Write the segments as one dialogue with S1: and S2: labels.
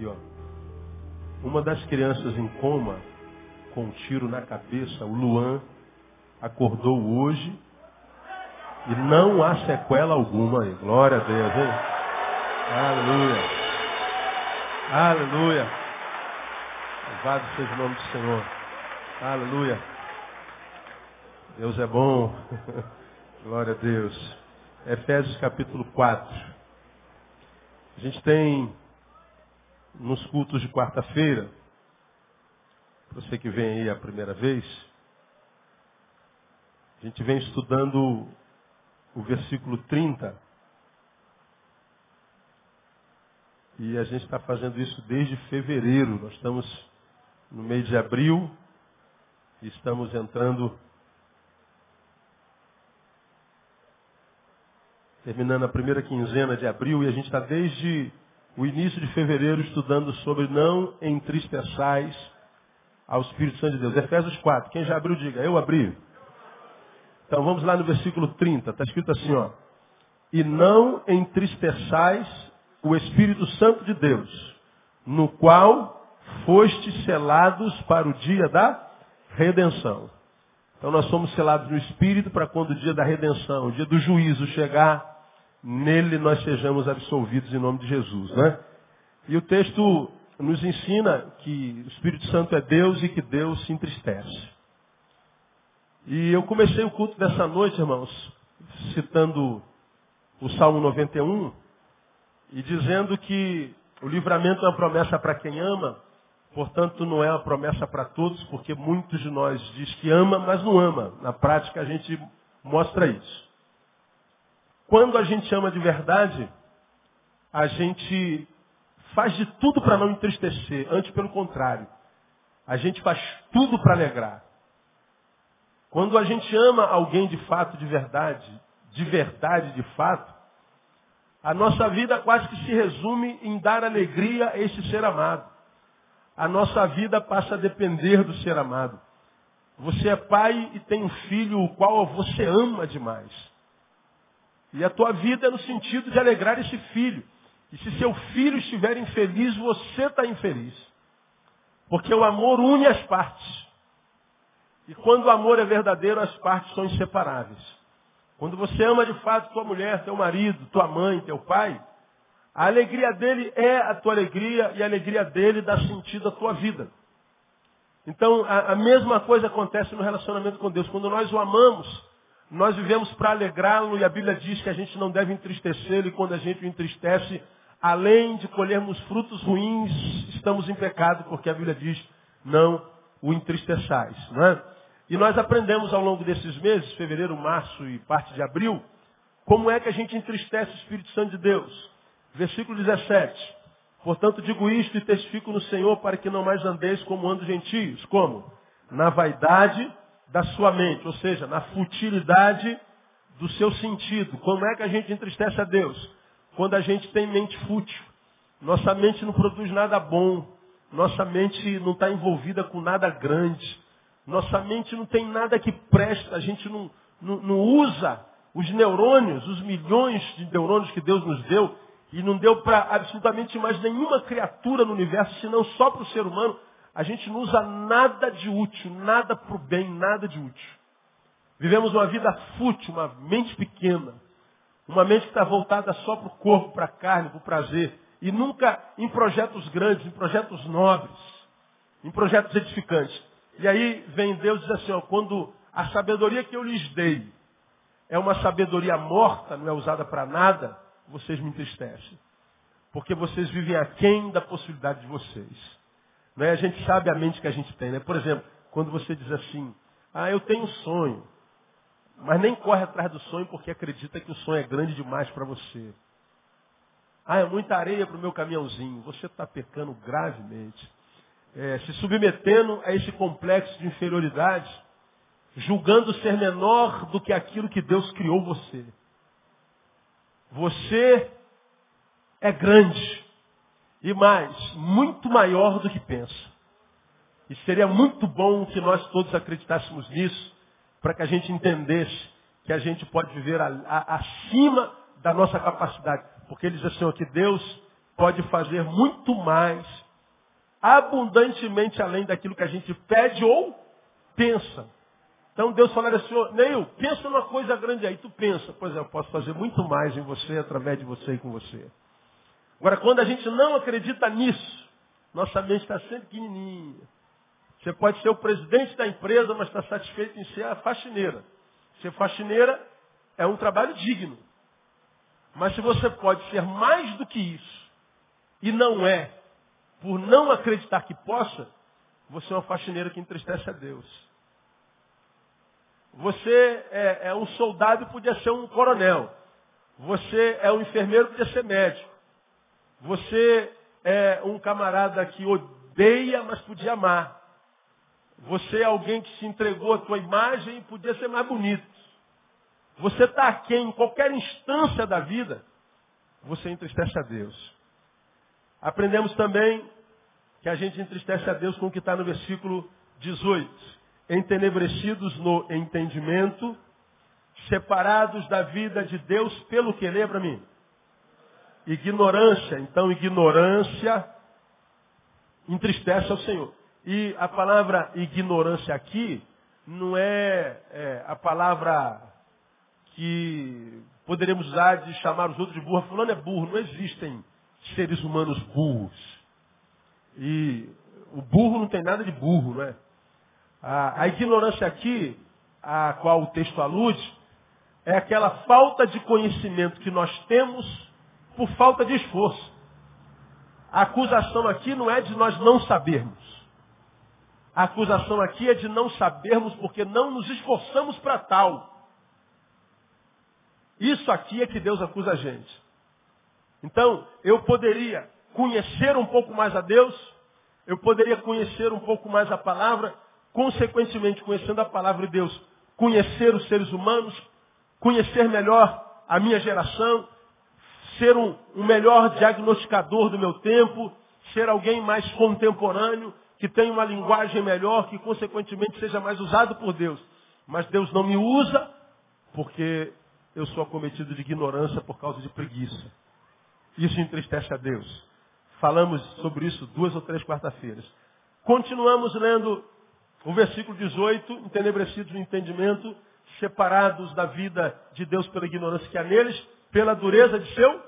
S1: aqui, ó. Uma das crianças em coma, com um tiro na cabeça, o Luan, acordou hoje e não há sequela alguma aí. Glória a Deus, hein? Aleluia. Aleluia. Louvado seja o nome do Senhor. Aleluia. Deus é bom. Glória a Deus. Efésios capítulo 4. A gente tem nos cultos de quarta-feira, você que vem aí a primeira vez, a gente vem estudando o versículo 30. E a gente está fazendo isso desde fevereiro. Nós estamos no mês de abril e estamos entrando, terminando a primeira quinzena de abril, e a gente está desde o início de fevereiro estudando sobre não entristeçais ao Espírito Santo de Deus. Efésios 4. Quem já abriu, diga, eu abri. Então vamos lá no versículo 30. Está escrito assim, ó. E não entristeçais o Espírito Santo de Deus, no qual fostes selados para o dia da redenção. Então nós somos selados no Espírito para quando o dia da redenção, o dia do juízo chegar, nele nós sejamos absolvidos em nome de Jesus. Né? E o texto nos ensina que o Espírito Santo é Deus e que Deus se entristece. E eu comecei o culto dessa noite, irmãos, citando o Salmo 91 e dizendo que o livramento é uma promessa para quem ama, portanto não é uma promessa para todos, porque muitos de nós diz que ama, mas não ama. Na prática a gente mostra isso. Quando a gente ama de verdade, a gente faz de tudo para não entristecer, antes pelo contrário. A gente faz tudo para alegrar. Quando a gente ama alguém de fato, de verdade, de verdade, de fato, a nossa vida quase que se resume em dar alegria a esse ser amado. A nossa vida passa a depender do ser amado. Você é pai e tem um filho o qual você ama demais. E a tua vida é no sentido de alegrar esse filho. E se seu filho estiver infeliz, você está infeliz. Porque o amor une as partes. E quando o amor é verdadeiro, as partes são inseparáveis. Quando você ama de fato tua mulher, teu marido, tua mãe, teu pai, a alegria dele é a tua alegria e a alegria dele dá sentido à tua vida. Então, a, a mesma coisa acontece no relacionamento com Deus. Quando nós o amamos, nós vivemos para alegrá-lo e a Bíblia diz que a gente não deve entristecê-lo e quando a gente o entristece, além de colhermos frutos ruins, estamos em pecado, porque a Bíblia diz, não o entristeçais. Não é? E nós aprendemos ao longo desses meses, fevereiro, março e parte de abril, como é que a gente entristece o Espírito Santo de Deus. Versículo 17. Portanto, digo isto e testifico no Senhor para que não mais andeis como andam gentios. Como? Na vaidade da sua mente, ou seja, na futilidade do seu sentido. Como é que a gente entristece a Deus? Quando a gente tem mente fútil. Nossa mente não produz nada bom. Nossa mente não está envolvida com nada grande. Nossa mente não tem nada que presta. A gente não, não, não usa os neurônios, os milhões de neurônios que Deus nos deu, e não deu para absolutamente mais nenhuma criatura no universo, senão só para o ser humano. A gente não usa nada de útil, nada para o bem, nada de útil. Vivemos uma vida fútil, uma mente pequena. Uma mente que está voltada só para o corpo, para a carne, para o prazer. E nunca em projetos grandes, em projetos nobres, em projetos edificantes. E aí vem Deus e diz assim, ó, quando a sabedoria que eu lhes dei é uma sabedoria morta, não é usada para nada, vocês me entristecem. Porque vocês vivem aquém da possibilidade de vocês. Né? A gente sabe a mente que a gente tem. Né? Por exemplo, quando você diz assim, ah, eu tenho um sonho. Mas nem corre atrás do sonho porque acredita que o sonho é grande demais para você. Ah, é muita areia para o meu caminhãozinho. Você está pecando gravemente. É, se submetendo a esse complexo de inferioridade, julgando ser menor do que aquilo que Deus criou você. Você é grande. E mais, muito maior do que pensa. E seria muito bom que nós todos acreditássemos nisso, para que a gente entendesse que a gente pode viver a, a, acima da nossa capacidade. Porque ele diz assim, ó, que Deus pode fazer muito mais, abundantemente além daquilo que a gente pede ou pensa. Então Deus falaria assim, Neil, pensa numa coisa grande aí. Tu pensa, pois é, eu posso fazer muito mais em você, através de você e com você. Agora, quando a gente não acredita nisso, nossa mente está sempre pequenininha. Você pode ser o presidente da empresa, mas está satisfeito em ser a faxineira. Ser faxineira é um trabalho digno. Mas se você pode ser mais do que isso, e não é, por não acreditar que possa, você é uma faxineira que entristece a Deus. Você é, é um soldado e podia ser um coronel. Você é um enfermeiro e podia ser médico. Você é um camarada que odeia, mas podia amar. Você é alguém que se entregou à tua imagem e podia ser mais bonito. Você está aqui em qualquer instância da vida, você entristece a Deus. Aprendemos também que a gente entristece a Deus com o que está no versículo 18 entenebrecidos no entendimento, separados da vida de Deus pelo que? Lembra mim? Ignorância. Então, ignorância entristece ao Senhor. E a palavra ignorância aqui não é, é a palavra que poderíamos usar de chamar os outros de burro. Fulano é burro. Não existem seres humanos burros. E o burro não tem nada de burro, não é? A, a ignorância aqui, a qual o texto alude, é aquela falta de conhecimento que nós temos por falta de esforço. A acusação aqui não é de nós não sabermos. A acusação aqui é de não sabermos porque não nos esforçamos para tal. Isso aqui é que Deus acusa a gente. Então, eu poderia conhecer um pouco mais a Deus, eu poderia conhecer um pouco mais a palavra, consequentemente, conhecendo a palavra de Deus, conhecer os seres humanos, conhecer melhor a minha geração, ser um, um melhor diagnosticador do meu tempo, ser alguém mais contemporâneo, que tenha uma linguagem melhor, que consequentemente seja mais usado por Deus. Mas Deus não me usa porque eu sou acometido de ignorância por causa de preguiça. Isso entristece a Deus. Falamos sobre isso duas ou três quarta-feiras. Continuamos lendo o versículo 18, entenebrecidos no entendimento, separados da vida de Deus pela ignorância que há neles, pela dureza de seu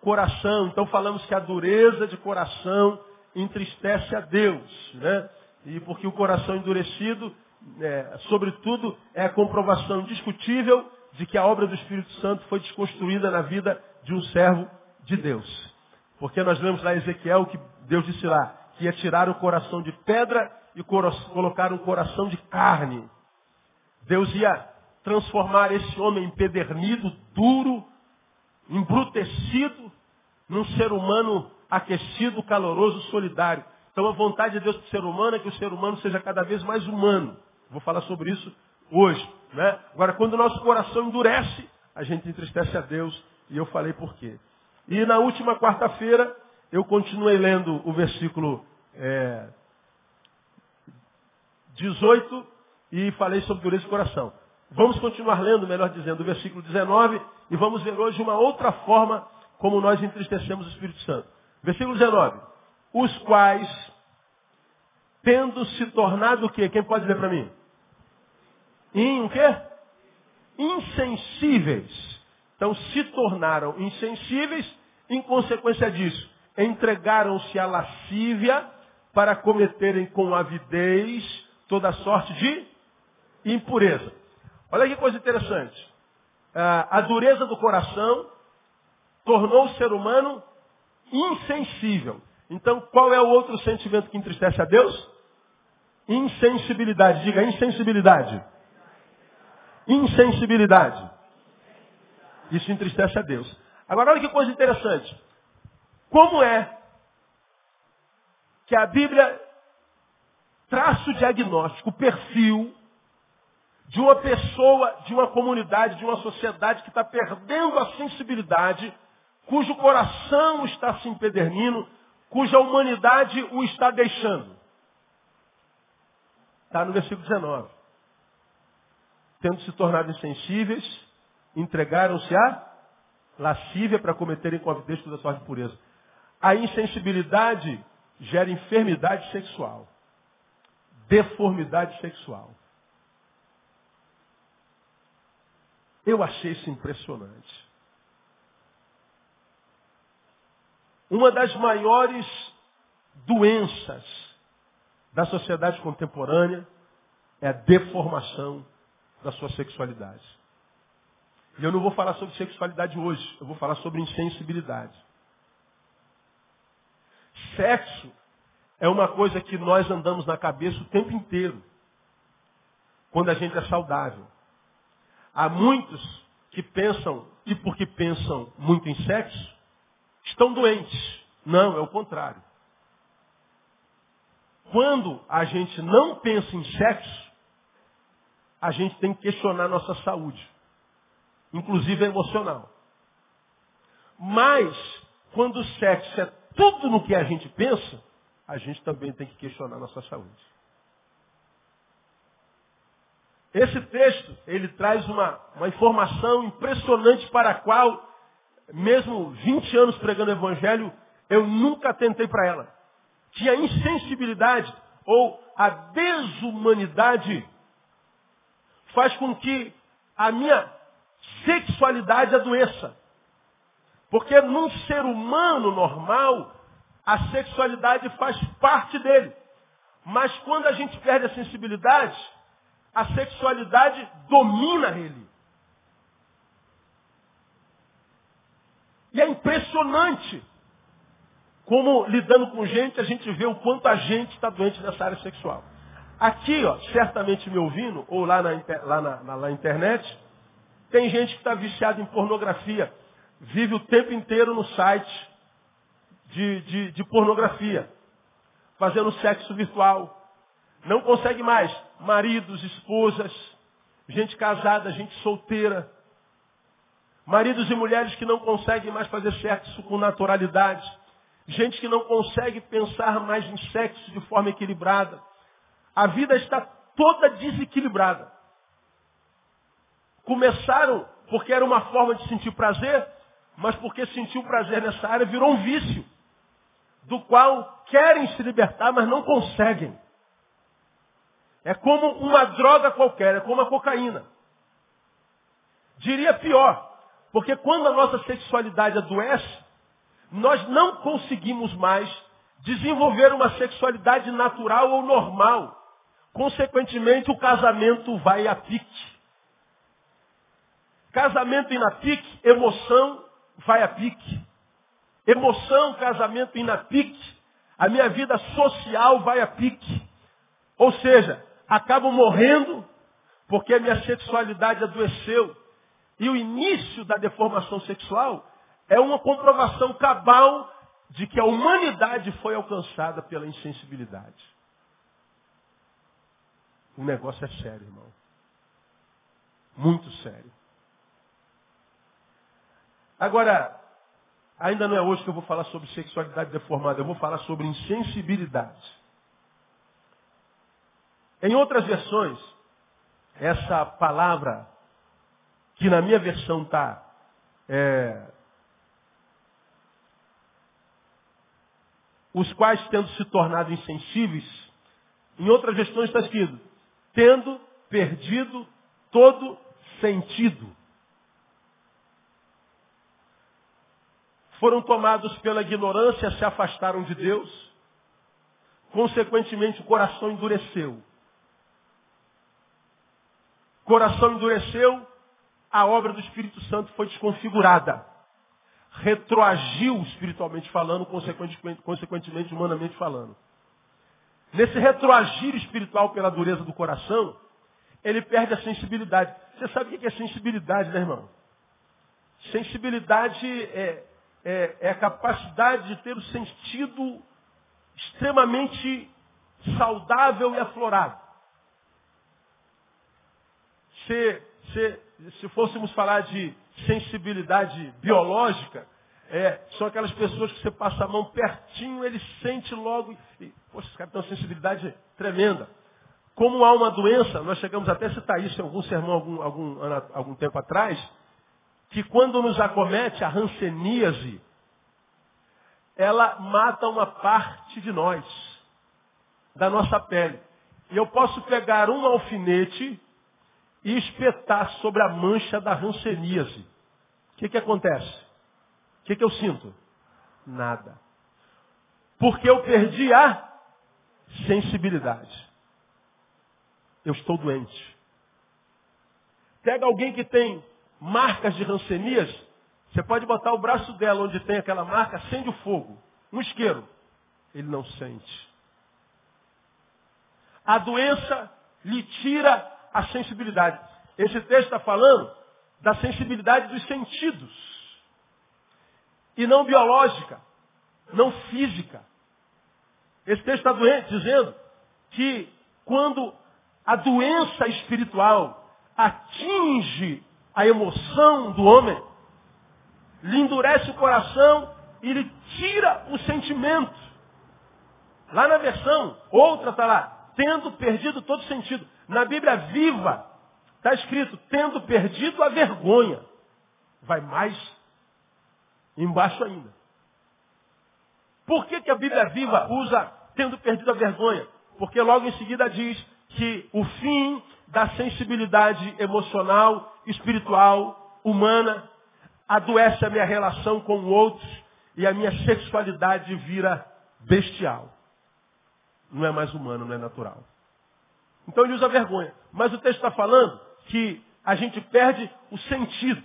S1: coração. Então falamos que a dureza de coração entristece a Deus. Né? E porque o coração endurecido, é, sobretudo, é a comprovação indiscutível de que a obra do Espírito Santo foi desconstruída na vida de um servo de Deus. Porque nós lemos lá em Ezequiel que Deus disse lá que ia tirar o coração de pedra e colocar um coração de carne. Deus ia transformar esse homem empedernido, duro, embrutecido, num ser humano aquecido, caloroso, solidário. Então a vontade de Deus para o ser humano é que o ser humano seja cada vez mais humano. Vou falar sobre isso hoje. Né? Agora, quando o nosso coração endurece, a gente entristece a Deus. E eu falei por quê. E na última quarta-feira, eu continuei lendo o versículo é, 18 e falei sobre dureza de coração. Vamos continuar lendo, melhor dizendo, o versículo 19 e vamos ver hoje uma outra forma como nós entristecemos o Espírito Santo. Versículo 19. Os quais, tendo se tornado o quê? Quem pode ler para mim? Em o quê? Insensíveis. Então se tornaram insensíveis em consequência disso. Entregaram-se à lascívia para cometerem com avidez toda sorte de impureza. Olha que coisa interessante. A dureza do coração tornou o ser humano insensível. Então, qual é o outro sentimento que entristece a Deus? Insensibilidade. Diga insensibilidade. Insensibilidade. Isso entristece a Deus. Agora, olha que coisa interessante. Como é que a Bíblia traço diagnóstico, perfil de uma pessoa, de uma comunidade, de uma sociedade que está perdendo a sensibilidade, cujo coração está se empedernindo, cuja humanidade o está deixando. Está no versículo 19. Tendo se tornado insensíveis, entregaram-se à lascívia para cometerem com avidez toda sorte de pureza. A insensibilidade gera enfermidade sexual, deformidade sexual. Eu achei isso impressionante. Uma das maiores doenças da sociedade contemporânea é a deformação da sua sexualidade. E eu não vou falar sobre sexualidade hoje, eu vou falar sobre insensibilidade. Sexo é uma coisa que nós andamos na cabeça o tempo inteiro, quando a gente é saudável. Há muitos que pensam, e porque pensam muito em sexo, estão doentes. Não, é o contrário. Quando a gente não pensa em sexo, a gente tem que questionar nossa saúde, inclusive emocional. Mas, quando o sexo é tudo no que a gente pensa, a gente também tem que questionar nossa saúde. Esse texto, ele traz uma, uma informação impressionante para a qual, mesmo 20 anos pregando o Evangelho, eu nunca tentei para ela. Que a insensibilidade ou a desumanidade faz com que a minha sexualidade adoeça. Porque num ser humano normal, a sexualidade faz parte dele. Mas quando a gente perde a sensibilidade, a sexualidade domina ele. E é impressionante como lidando com gente, a gente vê o quanto a gente está doente nessa área sexual. Aqui, ó, certamente me ouvindo, ou lá na, lá na, na, na internet, tem gente que está viciada em pornografia. Vive o tempo inteiro no site de, de, de pornografia. Fazendo sexo virtual. Não consegue mais. Maridos, esposas, gente casada, gente solteira. Maridos e mulheres que não conseguem mais fazer sexo com naturalidade. Gente que não consegue pensar mais em sexo de forma equilibrada. A vida está toda desequilibrada. Começaram porque era uma forma de sentir prazer, mas porque sentiu prazer nessa área virou um vício, do qual querem se libertar, mas não conseguem. É como uma droga qualquer, é como a cocaína. Diria pior, porque quando a nossa sexualidade adoece, nós não conseguimos mais desenvolver uma sexualidade natural ou normal. Consequentemente, o casamento vai a pique. Casamento indo a pique, emoção vai a pique. Emoção, casamento indo a pique, a minha vida social vai a pique. Ou seja, acabo morrendo porque a minha sexualidade adoeceu. E o início da deformação sexual é uma comprovação cabal de que a humanidade foi alcançada pela insensibilidade. O negócio é sério, irmão. Muito sério. Agora, ainda não é hoje que eu vou falar sobre sexualidade deformada, eu vou falar sobre insensibilidade. Em outras versões, essa palavra, que na minha versão está é, os quais tendo se tornado insensíveis, em outras versões está escrito, tendo perdido todo sentido. Foram tomados pela ignorância, se afastaram de Deus, consequentemente o coração endureceu coração endureceu, a obra do Espírito Santo foi desconfigurada. Retroagiu espiritualmente falando, consequentemente, humanamente falando. Nesse retroagir espiritual pela dureza do coração, ele perde a sensibilidade. Você sabe o que é sensibilidade, né, irmão? Sensibilidade é, é, é a capacidade de ter o sentido extremamente saudável e aflorado. Se, se, se fôssemos falar de sensibilidade biológica, é, são aquelas pessoas que você passa a mão pertinho, ele sente logo. E, poxa, esse cara tem uma sensibilidade tremenda. Como há uma doença, nós chegamos até a citar isso em algum sermão algum, algum, algum tempo atrás, que quando nos acomete a ranceníase, ela mata uma parte de nós, da nossa pele. E eu posso pegar um alfinete e espetar sobre a mancha da ranceníase. O que, que acontece? O que, que eu sinto? Nada. Porque eu perdi a sensibilidade. Eu estou doente. Pega alguém que tem marcas de rancenias, você pode botar o braço dela onde tem aquela marca, acende o fogo. Um isqueiro. Ele não sente. A doença lhe tira a sensibilidade. Esse texto está falando da sensibilidade dos sentidos. E não biológica, não física. Esse texto está dizendo que quando a doença espiritual atinge a emoção do homem, lhe endurece o coração e lhe tira o sentimento. Lá na versão, outra está lá, tendo perdido todo sentido. Na Bíblia viva, está escrito, tendo perdido a vergonha. Vai mais embaixo ainda. Por que, que a Bíblia viva usa tendo perdido a vergonha? Porque logo em seguida diz que o fim da sensibilidade emocional, espiritual, humana, adoece a minha relação com o outro e a minha sexualidade vira bestial. Não é mais humano, não é natural. Então ele usa vergonha. Mas o texto está falando que a gente perde o sentido.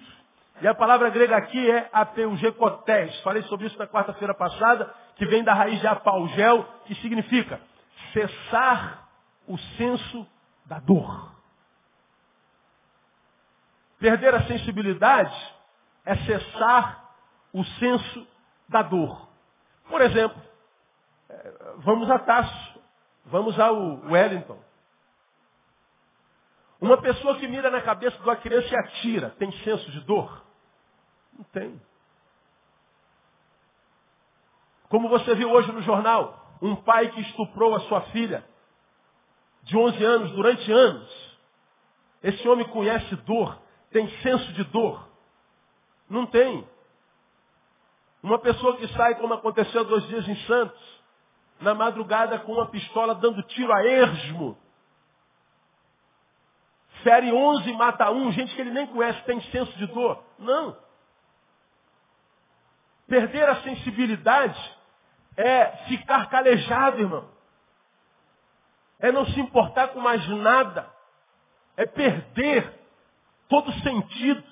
S1: E a palavra grega aqui é apeugecotés. Falei sobre isso na quarta-feira passada, que vem da raiz de apaugel, que significa cessar o senso da dor. Perder a sensibilidade é cessar o senso da dor. Por exemplo, é, vamos a Tasso, vamos ao Wellington. Uma pessoa que mira na cabeça de uma criança e atira, tem senso de dor? Não tem. Como você viu hoje no jornal, um pai que estuprou a sua filha de 11 anos durante anos. Esse homem conhece dor, tem senso de dor. Não tem. Uma pessoa que sai, como aconteceu dois dias em Santos, na madrugada com uma pistola dando tiro a ermo. Fere 11, mata um, gente que ele nem conhece, tem senso de dor. Não. Perder a sensibilidade é ficar calejado, irmão. É não se importar com mais nada. É perder todo sentido.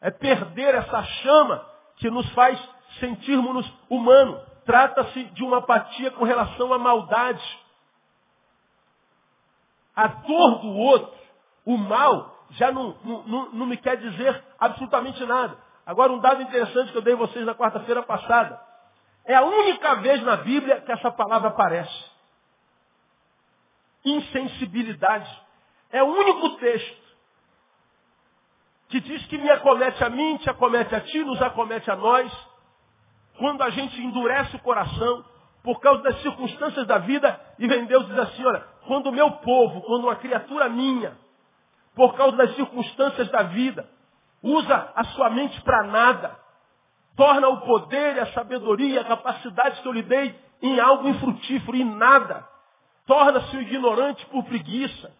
S1: É perder essa chama que nos faz sentirmos-nos humanos. Trata-se de uma apatia com relação à maldade. A dor do outro, o mal, já não, não, não me quer dizer absolutamente nada. Agora, um dado interessante que eu dei a vocês na quarta-feira passada. É a única vez na Bíblia que essa palavra aparece. Insensibilidade. É o único texto que diz que me acomete a mim, te acomete a ti, nos acomete a nós, quando a gente endurece o coração por causa das circunstâncias da vida, e vem Deus diz assim, olha, quando o meu povo, quando uma criatura minha, por causa das circunstâncias da vida, usa a sua mente para nada, torna o poder, a sabedoria, a capacidade que eu lhe dei em algo infrutífero, em nada, torna-se um ignorante por preguiça,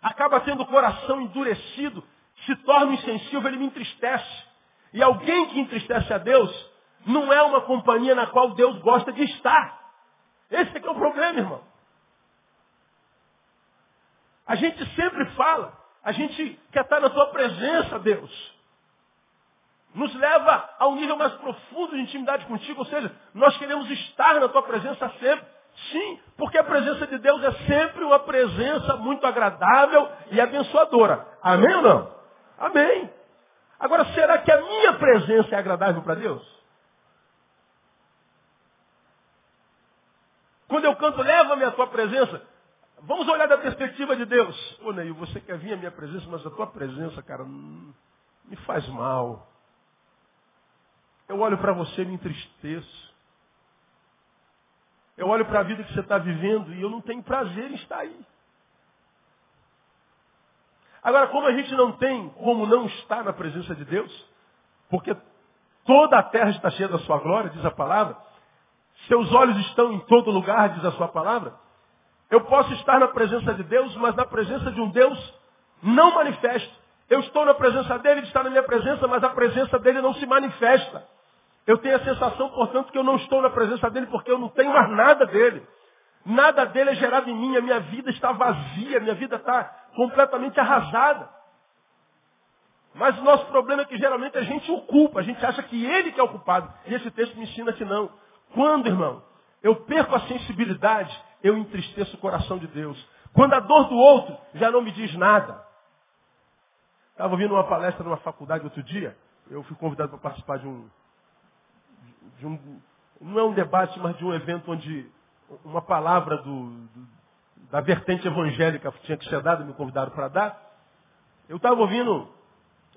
S1: acaba tendo o coração endurecido, se torna insensível, ele me entristece. E alguém que entristece a Deus não é uma companhia na qual Deus gosta de estar. Esse é que é o problema, irmão. A gente sempre fala, a gente quer estar na tua presença, Deus. Nos leva a um nível mais profundo de intimidade contigo, ou seja, nós queremos estar na tua presença sempre. Sim, porque a presença de Deus é sempre uma presença muito agradável e abençoadora. Amém ou não? Amém. Agora, será que a minha presença é agradável para Deus? Quando eu canto, leva-me a tua presença. Vamos olhar da perspectiva de Deus. Ô Neil, você quer vir à minha presença, mas a tua presença, cara, me faz mal. Eu olho para você e me entristeço. Eu olho para a vida que você está vivendo e eu não tenho prazer em estar aí. Agora, como a gente não tem como não estar na presença de Deus, porque toda a terra está cheia da sua glória, diz a palavra, seus olhos estão em todo lugar, diz a sua palavra, eu posso estar na presença de Deus, mas na presença de um Deus não manifesto. Eu estou na presença dele, ele está na minha presença, mas a presença dele não se manifesta. Eu tenho a sensação, portanto, que eu não estou na presença dele porque eu não tenho mais nada dele. Nada dele é gerado em mim, a minha vida está vazia, a minha vida está completamente arrasada. Mas o nosso problema é que geralmente a gente o culpa, a gente acha que ele que é o culpado. E esse texto me ensina que não. Quando, irmão, eu perco a sensibilidade, eu entristeço o coração de Deus. Quando a dor do outro já não me diz nada. Estava ouvindo uma palestra numa faculdade outro dia, eu fui convidado para participar de um, de um, não é um debate, mas de um evento onde uma palavra do, do, da vertente evangélica tinha que ser dada, me convidaram para dar. Eu estava ouvindo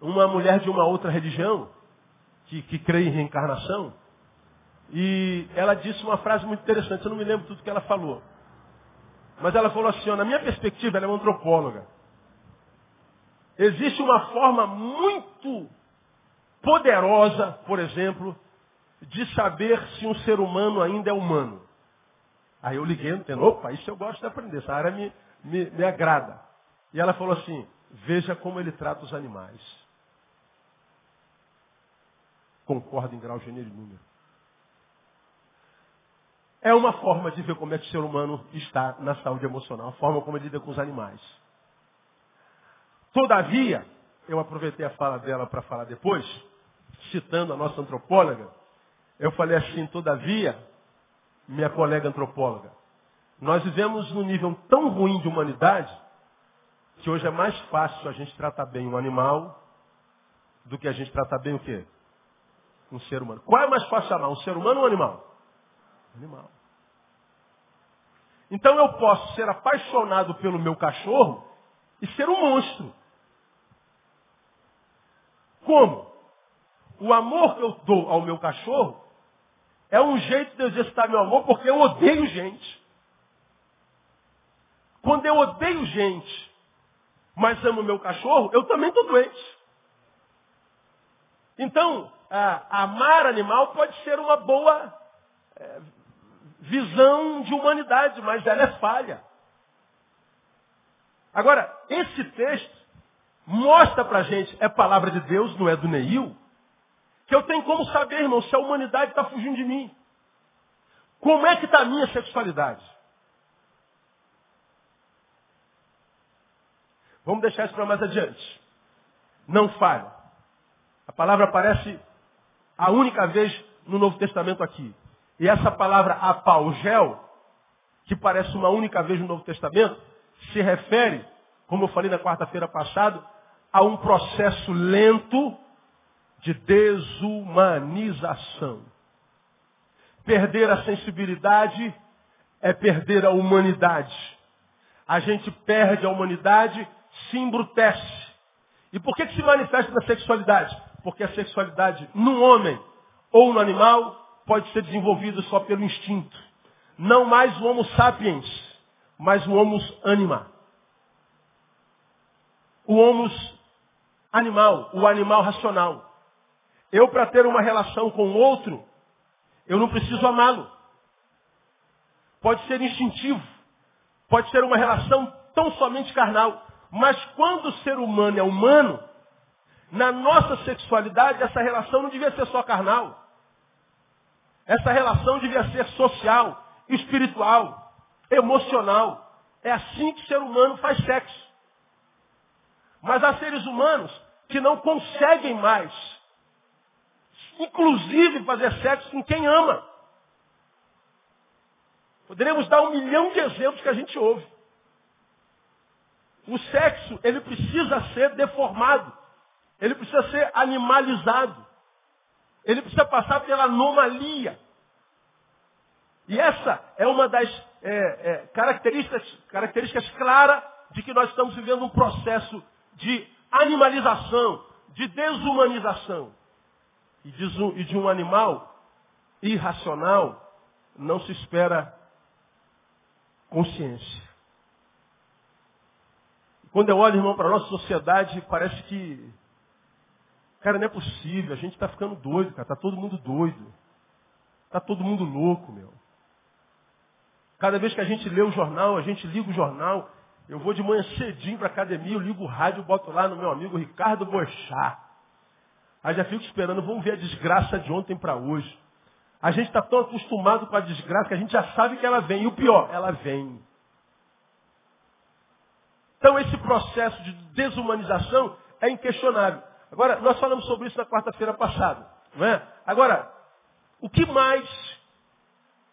S1: uma mulher de uma outra religião, que, que crê em reencarnação, e ela disse uma frase muito interessante, eu não me lembro tudo que ela falou. Mas ela falou assim, ó, na minha perspectiva, ela é uma antropóloga. Existe uma forma muito poderosa, por exemplo, de saber se um ser humano ainda é humano. Aí eu liguei, entendo, opa, isso eu gosto de aprender, essa área me, me, me agrada. E ela falou assim, veja como ele trata os animais. Concordo em grau, gênero e número. É uma forma de ver como é que o ser humano está na saúde emocional, a forma como ele lida com os animais. Todavia, eu aproveitei a fala dela para falar depois, citando a nossa antropóloga, eu falei assim, todavia, minha colega antropóloga, nós vivemos num nível tão ruim de humanidade que hoje é mais fácil a gente tratar bem um animal do que a gente tratar bem o quê? Um ser humano. Qual é mais fácil amar, um ser humano ou um animal? Animal. Então eu posso ser apaixonado pelo meu cachorro e ser um monstro. Como? O amor que eu dou ao meu cachorro é um jeito de eu exercitar meu amor porque eu odeio gente. Quando eu odeio gente, mas amo meu cachorro, eu também estou doente. Então, amar animal pode ser uma boa é, visão de humanidade, mas ela é falha. Agora, esse texto mostra pra gente, é palavra de Deus, não é do Neil, que eu tenho como saber, irmão, se a humanidade está fugindo de mim. Como é que está a minha sexualidade? Vamos deixar isso para mais adiante. Não falha. A palavra aparece a única vez no Novo Testamento aqui. E essa palavra apaugel, que parece uma única vez no Novo Testamento, se refere, como eu falei na quarta-feira passada, a um processo lento de desumanização. Perder a sensibilidade é perder a humanidade. A gente perde a humanidade, se embrutece. E por que, que se manifesta na sexualidade? Porque a sexualidade no homem ou no animal pode ser desenvolvida só pelo instinto. Não mais o homo sapiens, mas o homo anima. O homo animal, o animal racional. Eu, para ter uma relação com o outro, eu não preciso amá-lo. Pode ser instintivo. Pode ser uma relação tão somente carnal. Mas quando o ser humano é humano, na nossa sexualidade, essa relação não devia ser só carnal. Essa relação devia ser social, espiritual, emocional. É assim que o ser humano faz sexo. Mas há seres humanos que não conseguem mais inclusive fazer sexo com quem ama. Poderíamos dar um milhão de exemplos que a gente ouve. O sexo, ele precisa ser deformado. Ele precisa ser animalizado. Ele precisa passar pela anomalia. E essa é uma das é, é, características, características claras de que nós estamos vivendo um processo de animalização, de desumanização. E de, um, e de um animal irracional não se espera consciência. Quando eu olho, irmão, para a nossa sociedade, parece que. Cara, não é possível. A gente está ficando doido, cara. Está todo mundo doido. Está todo mundo louco, meu. Cada vez que a gente lê o jornal, a gente liga o jornal. Eu vou de manhã cedinho para academia, eu ligo o rádio, boto lá no meu amigo Ricardo Bochá. Aí já fico esperando, vamos ver a desgraça de ontem para hoje. A gente está tão acostumado com a desgraça que a gente já sabe que ela vem. E o pior, ela vem. Então esse processo de desumanização é inquestionável. Agora, nós falamos sobre isso na quarta-feira passada. Não é? Agora, o que mais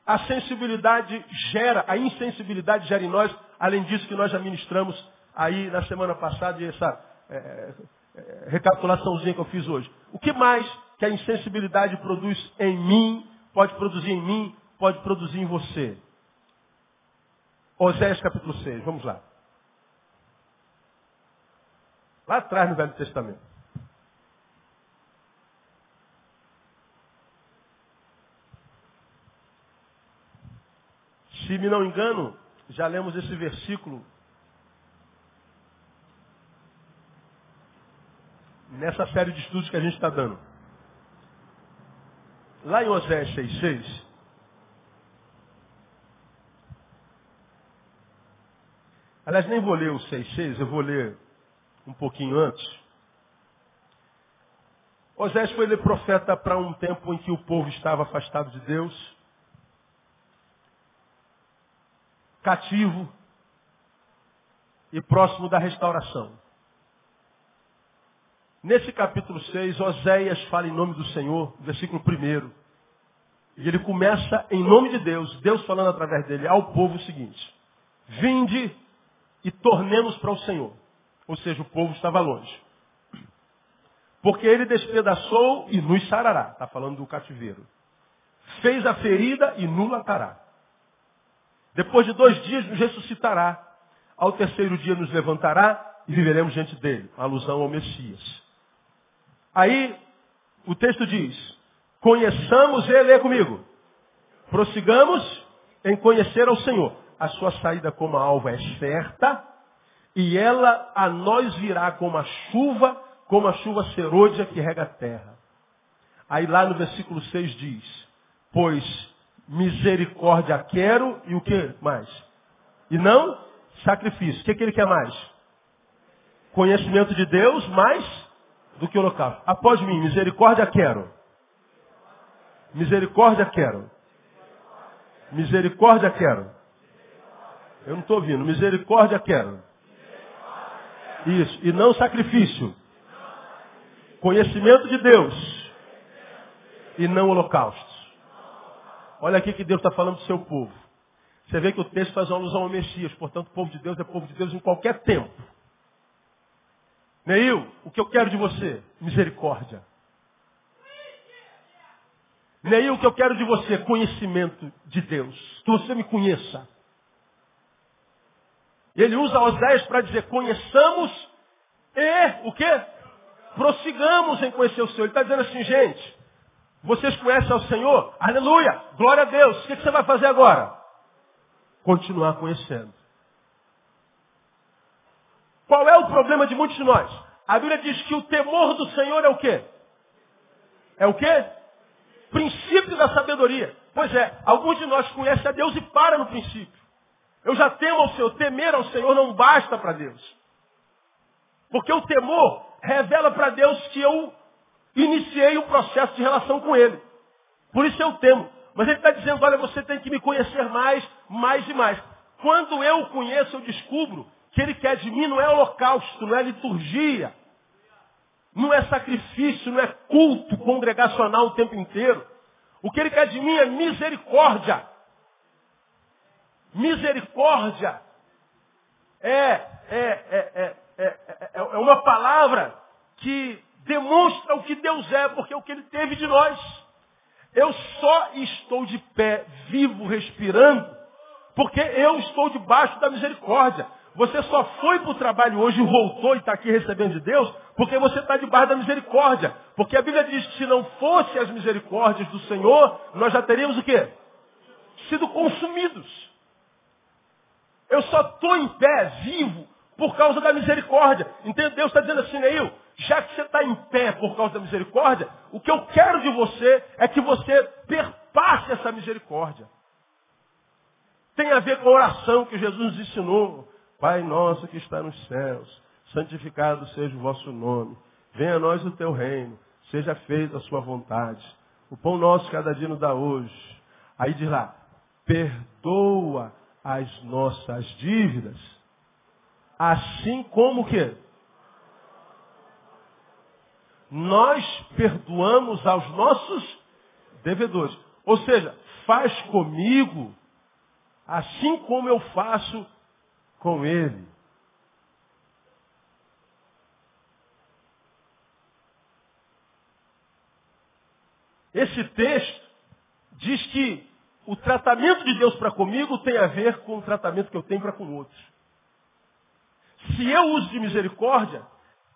S1: a sensibilidade gera, a insensibilidade gera em nós, além disso que nós já ministramos aí na semana passada e essa é, é, recapitulaçãozinha que eu fiz hoje. O que mais que a insensibilidade produz em mim, pode produzir em mim, pode produzir em você? Oséias capítulo 6, vamos lá. Lá atrás no Velho Testamento. Se me não engano, já lemos esse versículo nessa série de estudos que a gente está dando. Lá em Oséias 6,6, aliás, nem vou ler o 6,6, eu vou ler um pouquinho antes. Oséias foi ler profeta para um tempo em que o povo estava afastado de Deus. Cativo e próximo da restauração. Nesse capítulo 6, Oséias fala em nome do Senhor, versículo 1. E ele começa em nome de Deus, Deus falando através dele ao povo o seguinte: Vinde e tornemos para o Senhor. Ou seja, o povo estava longe. Porque ele despedaçou e nos sarará. Está falando do cativeiro. Fez a ferida e nos latará. Depois de dois dias nos ressuscitará. Ao terceiro dia nos levantará e viveremos diante dele. Alusão ao Messias. Aí o texto diz: Conheçamos ele, é comigo. Prossigamos em conhecer ao Senhor. A sua saída como a alva é certa, e ela a nós virá como a chuva, como a chuva serôdia que rega a terra. Aí lá no versículo 6 diz: Pois misericórdia quero e o que mais? E não sacrifício. O que, que ele quer mais? Conhecimento de Deus mais do que o local. Após mim, misericórdia quero. Misericórdia quero. Misericórdia quero. Eu não estou ouvindo. Misericórdia quero. Isso. E não sacrifício. Conhecimento de Deus. E não holocausto. Olha aqui que Deus está falando do seu povo. Você vê que o texto faz uma alusão ao Messias, portanto, o povo de Deus é povo de Deus em qualquer tempo. Neil, o que eu quero de você? Misericórdia. Neil, o que eu quero de você? Conhecimento de Deus. Que você me conheça. Ele usa Oséias para dizer, conheçamos e o quê? Prossigamos em conhecer o Senhor. Ele está dizendo assim, gente, vocês conhecem ao Senhor? Aleluia! Glória a Deus! O que você vai fazer agora? Continuar conhecendo. Qual é o problema de muitos de nós? A Bíblia diz que o temor do Senhor é o quê? É o quê? Princípio da sabedoria. Pois é, alguns de nós conhecem a Deus e param no princípio. Eu já temo ao Senhor. Temer ao Senhor não basta para Deus. Porque o temor revela para Deus que eu iniciei um processo de relação com Ele. Por isso eu temo. Mas Ele está dizendo, olha, você tem que me conhecer mais, mais e mais. Quando eu o conheço, eu descubro que Ele quer de mim não é holocausto, não é liturgia, não é sacrifício, não é culto congregacional o tempo inteiro. O que Ele quer de mim é misericórdia. Misericórdia é, é, é, é, é uma palavra que demonstra o que Deus é, porque é o que Ele teve de nós. Eu só estou de pé, vivo, respirando, porque eu estou debaixo da misericórdia. Você só foi para o trabalho hoje e voltou e está aqui recebendo de Deus, porque você está debaixo da misericórdia. Porque a Bíblia diz que se não fosse as misericórdias do Senhor, nós já teríamos o quê? Sido consumidos. Eu só estou em pé, vivo, por causa da misericórdia. Entende? Deus está dizendo assim, Neil, já que você está em pé por causa da misericórdia, o que eu quero de você é que você perpasse essa misericórdia. Tem a ver com a oração que Jesus nos ensinou. Pai nosso que está nos céus, santificado seja o vosso nome. Venha a nós o teu reino. Seja feita a sua vontade. O pão nosso cada dia nos dá hoje. Aí diz lá, perdoa as nossas dívidas, assim como que nós perdoamos aos nossos devedores. Ou seja, faz comigo assim como eu faço com ele. Esse texto diz que o tratamento de Deus para comigo tem a ver com o tratamento que eu tenho para com outros. Se eu uso de misericórdia,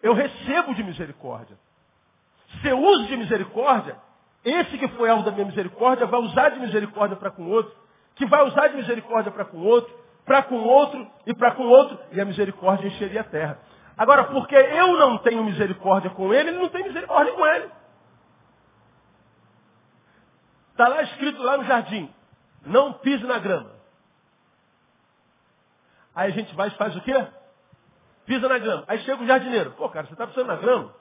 S1: eu recebo de misericórdia. Se eu uso de misericórdia, esse que foi alvo da minha misericórdia vai usar de misericórdia para com outro, que vai usar de misericórdia para com outro, para com outro e para com outro, e a misericórdia encheria a terra. Agora, porque eu não tenho misericórdia com ele, ele não tem misericórdia com ele. Está lá escrito lá no jardim, não pise na grama. Aí a gente vai e faz o quê? Pisa na grama. Aí chega o jardineiro. Pô, cara, você está pisando na grama?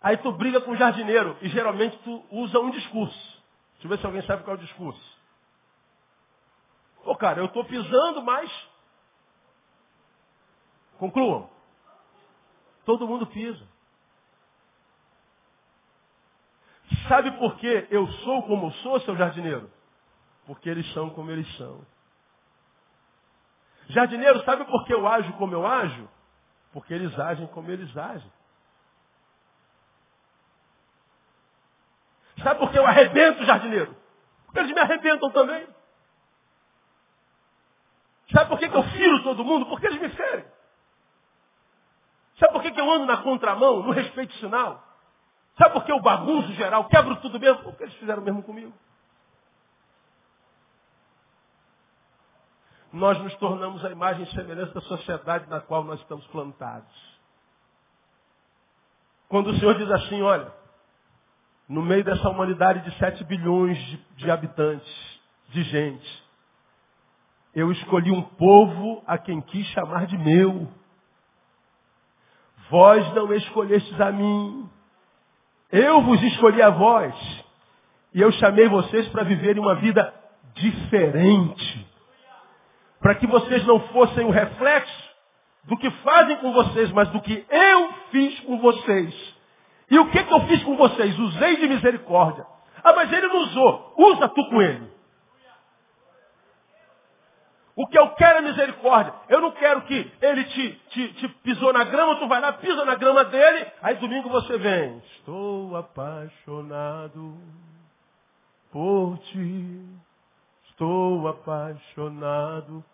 S1: Aí tu briga com o jardineiro e geralmente tu usa um discurso. Deixa eu ver se alguém sabe qual é o discurso. Pô, cara, eu estou pisando, mas. Concluam. Todo mundo pisa. Sabe por que eu sou como sou, seu jardineiro? Porque eles são como eles são. Jardineiro, sabe por que eu ajo como eu ajo? Porque eles agem como eles agem. Sabe por que eu arrebento, jardineiro? Porque eles me arrebentam também. Sabe por que, eu firo todo mundo? Porque eles me ferem. Sabe por que, que eu ando na contramão, no respeito sinal? Sabe por que eu bagunço geral, quebro tudo mesmo? Porque eles fizeram mesmo comigo. Nós nos tornamos a imagem e semelhança da sociedade na qual nós estamos plantados. Quando o Senhor diz assim, olha, no meio dessa humanidade de 7 bilhões de, de habitantes, de gente, eu escolhi um povo a quem quis chamar de meu. Vós não escolhestes a mim, eu vos escolhi a vós. E eu chamei vocês para viverem uma vida diferente. Para que vocês não fossem o reflexo do que fazem com vocês, mas do que eu fiz com vocês. E o que, que eu fiz com vocês? Usei de misericórdia. Ah, mas ele não usou. Usa tu com ele. O que eu quero é misericórdia. Eu não quero que ele te, te, te pisou na grama, tu vai lá, pisa na grama dele, aí domingo você vem. Estou apaixonado por ti. Estou apaixonado.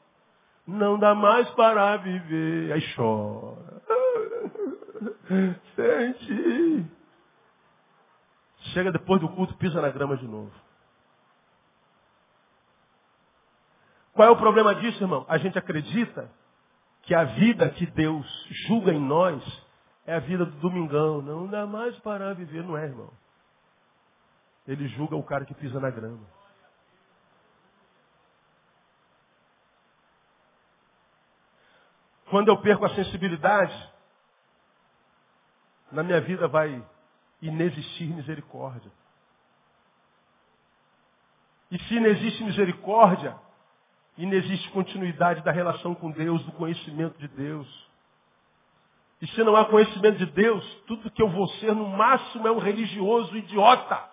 S1: Não dá mais para viver. Aí chora. Sente. Chega depois do culto, pisa na grama de novo. Qual é o problema disso, irmão? A gente acredita que a vida que Deus julga em nós é a vida do domingão. Não dá mais para viver, não é, irmão? Ele julga o cara que pisa na grama. Quando eu perco a sensibilidade, na minha vida vai inexistir misericórdia. E se inexiste misericórdia, inexiste continuidade da relação com Deus, do conhecimento de Deus. E se não há conhecimento de Deus, tudo que eu vou ser no máximo é um religioso idiota.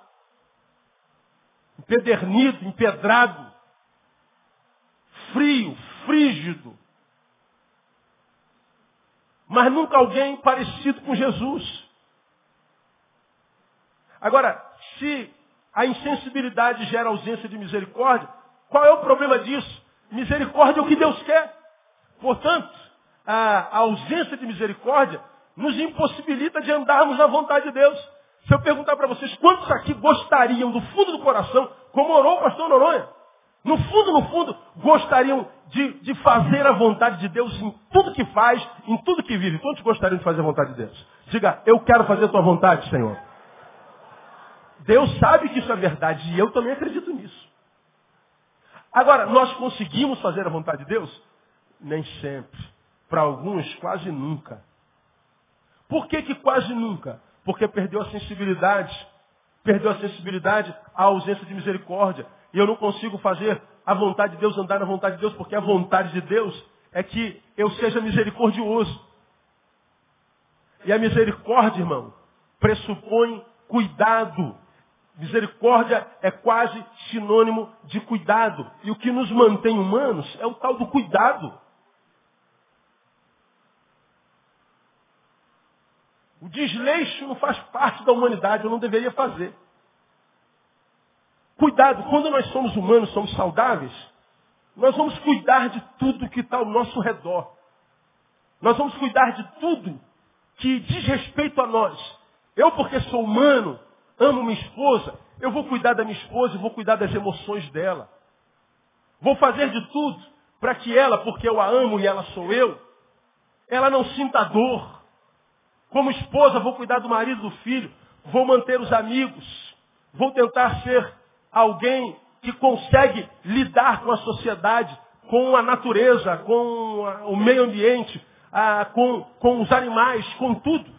S1: Empedernido, empedrado, frio, frígido. Mas nunca alguém parecido com Jesus. Agora, se a insensibilidade gera ausência de misericórdia, qual é o problema disso? Misericórdia é o que Deus quer. Portanto, a ausência de misericórdia nos impossibilita de andarmos na vontade de Deus. Se eu perguntar para vocês, quantos aqui gostariam do fundo do coração, como orou o pastor Noronha, No fundo, no fundo, gostariam de, de fazer a vontade de Deus em tudo que faz, em tudo que vive. Quantos gostariam de fazer a vontade de Deus? Diga, eu quero fazer a tua vontade, Senhor. Deus sabe que isso é verdade e eu também acredito nisso. Agora, nós conseguimos fazer a vontade de Deus? Nem sempre. Para alguns, quase nunca. Por que, que quase nunca? Porque perdeu a sensibilidade. Perdeu a sensibilidade à ausência de misericórdia. E eu não consigo fazer a vontade de Deus, andar na vontade de Deus, porque a vontade de Deus é que eu seja misericordioso. E a misericórdia, irmão, pressupõe cuidado. Misericórdia é quase sinônimo de cuidado. E o que nos mantém humanos é o tal do cuidado. O desleixo não faz parte da humanidade, eu não deveria fazer. Cuidado, quando nós somos humanos, somos saudáveis, nós vamos cuidar de tudo que está ao nosso redor. Nós vamos cuidar de tudo que diz respeito a nós. Eu, porque sou humano, amo minha esposa, eu vou cuidar da minha esposa e vou cuidar das emoções dela. Vou fazer de tudo para que ela, porque eu a amo e ela sou eu, ela não sinta dor. Como esposa, vou cuidar do marido, do filho, vou manter os amigos, vou tentar ser alguém que consegue lidar com a sociedade, com a natureza, com o meio ambiente, com, com os animais, com tudo,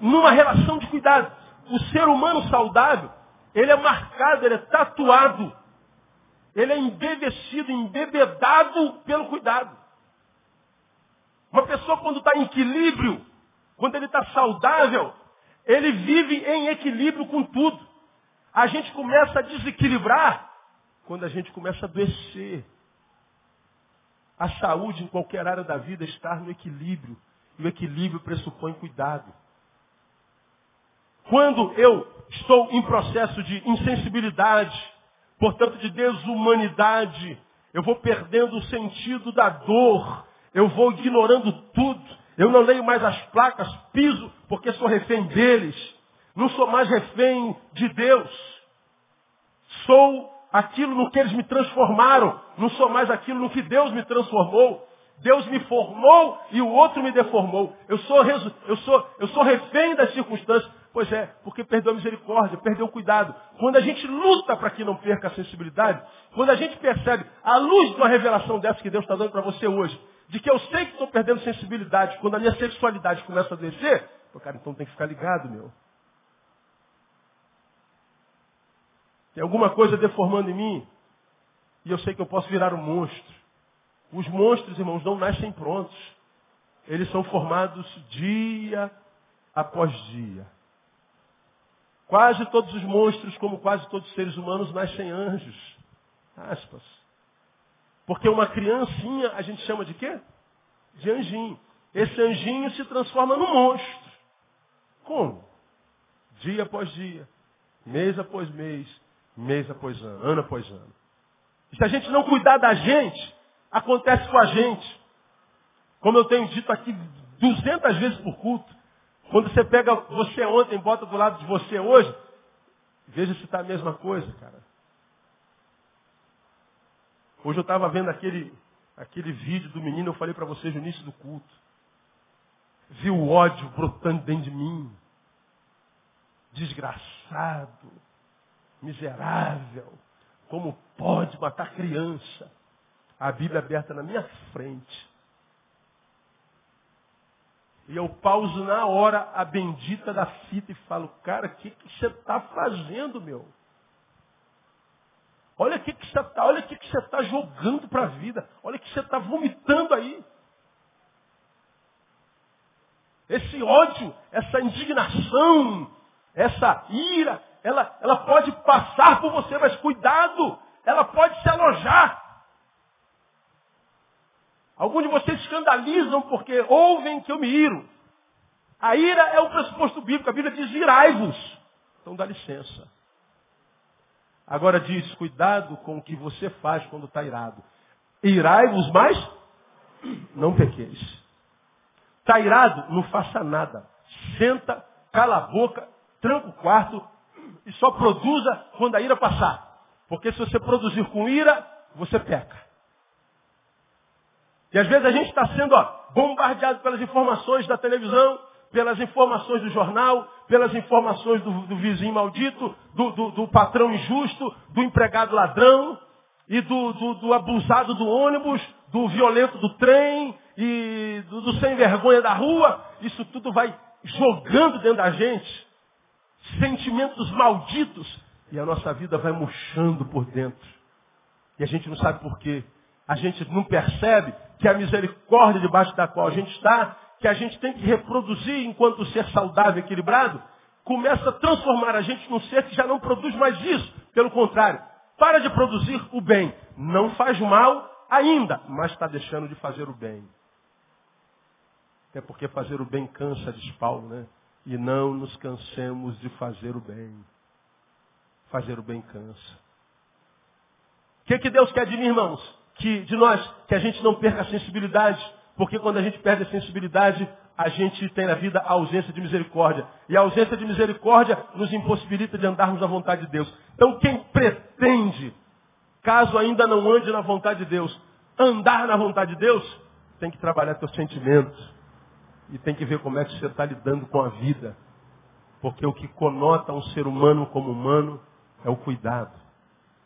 S1: numa relação de cuidado o ser humano saudável, ele é marcado, ele é tatuado. Ele é embevecido, embebedado pelo cuidado. Uma pessoa quando está em equilíbrio, quando ele está saudável, ele vive em equilíbrio com tudo. A gente começa a desequilibrar quando a gente começa a adoecer. A saúde em qualquer área da vida está no equilíbrio. E o equilíbrio pressupõe cuidado. Quando eu estou em processo de insensibilidade, portanto de desumanidade, eu vou perdendo o sentido da dor, eu vou ignorando tudo, eu não leio mais as placas, piso, porque sou refém deles, não sou mais refém de Deus, sou aquilo no que eles me transformaram, não sou mais aquilo no que Deus me transformou. Deus me formou e o outro me deformou. Eu sou, eu sou, eu sou refém das circunstâncias. Pois é, porque perdeu a misericórdia, perdeu o cuidado. Quando a gente luta para que não perca a sensibilidade, quando a gente percebe a luz de uma revelação dessa que Deus está dando para você hoje, de que eu sei que estou perdendo sensibilidade, quando a minha sexualidade começa a descer, pô, cara, então tem que ficar ligado, meu. Tem alguma coisa deformando em mim, e eu sei que eu posso virar um monstro. Os monstros, irmãos, não nascem prontos. Eles são formados dia após dia. Quase todos os monstros, como quase todos os seres humanos, nascem anjos. Aspas. Porque uma criancinha a gente chama de quê? De anjinho. Esse anjinho se transforma num monstro. Como? Dia após dia, mês após mês, mês após ano, ano após ano. Se a gente não cuidar da gente, acontece com a gente. Como eu tenho dito aqui duzentas vezes por culto, quando você pega você ontem, bota do lado de você hoje, veja se está a mesma coisa, cara. Hoje eu estava vendo aquele, aquele vídeo do menino, eu falei para vocês no início do culto. Vi o ódio brotando dentro de mim. Desgraçado, miserável. Como pode matar criança? A Bíblia aberta na minha frente. E eu pauso na hora a bendita da fita e falo, cara, o que, que você está fazendo, meu? Olha o que, que você está, olha o que, que você está jogando para a vida. Olha o que você está vomitando aí. Esse ódio, essa indignação, essa ira, ela, ela pode passar por você, mas cuidado, ela pode se alojar. Alguns de vocês escandalizam porque ouvem que eu me iro. A ira é o pressuposto bíblico. A Bíblia diz irai-vos. Então dá licença. Agora diz, cuidado com o que você faz quando está irado. Irai-vos, mas não pequeis. Está irado? Não faça nada. Senta, cala a boca, tranca o quarto e só produza quando a ira passar. Porque se você produzir com ira, você peca. E às vezes a gente está sendo ó, bombardeado pelas informações da televisão, pelas informações do jornal, pelas informações do, do vizinho maldito, do, do, do, patrão injusto, do empregado ladrão e do, abusado do ônibus, do violento do trem e do, sem vergonha da rua. Isso tudo vai jogando dentro da gente sentimentos malditos e a nossa vida vai murchando por dentro. E a gente não sabe por quê. A gente não percebe que a misericórdia debaixo da qual a gente está, que a gente tem que reproduzir enquanto ser saudável e equilibrado, começa a transformar a gente num ser que já não produz mais isso. Pelo contrário, para de produzir o bem. Não faz mal ainda, mas está deixando de fazer o bem. Até porque fazer o bem cansa, diz Paulo, né? E não nos cansemos de fazer o bem. Fazer o bem cansa. O que, que Deus quer de mim, irmãos? Que, de nós, que a gente não perca a sensibilidade. Porque quando a gente perde a sensibilidade, a gente tem na vida a ausência de misericórdia. E a ausência de misericórdia nos impossibilita de andarmos na vontade de Deus. Então quem pretende, caso ainda não ande na vontade de Deus, andar na vontade de Deus, tem que trabalhar seus sentimentos e tem que ver como é que você está lidando com a vida. Porque o que conota um ser humano como humano é o cuidado,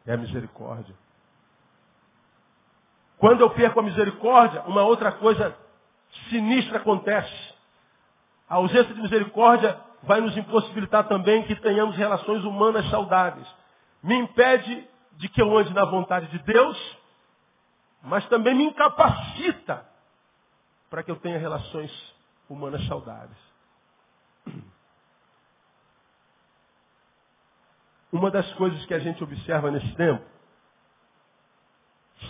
S1: é a misericórdia. Quando eu perco a misericórdia, uma outra coisa sinistra acontece. A ausência de misericórdia vai nos impossibilitar também que tenhamos relações humanas saudáveis. Me impede de que eu ande na vontade de Deus, mas também me incapacita para que eu tenha relações humanas saudáveis. Uma das coisas que a gente observa nesse tempo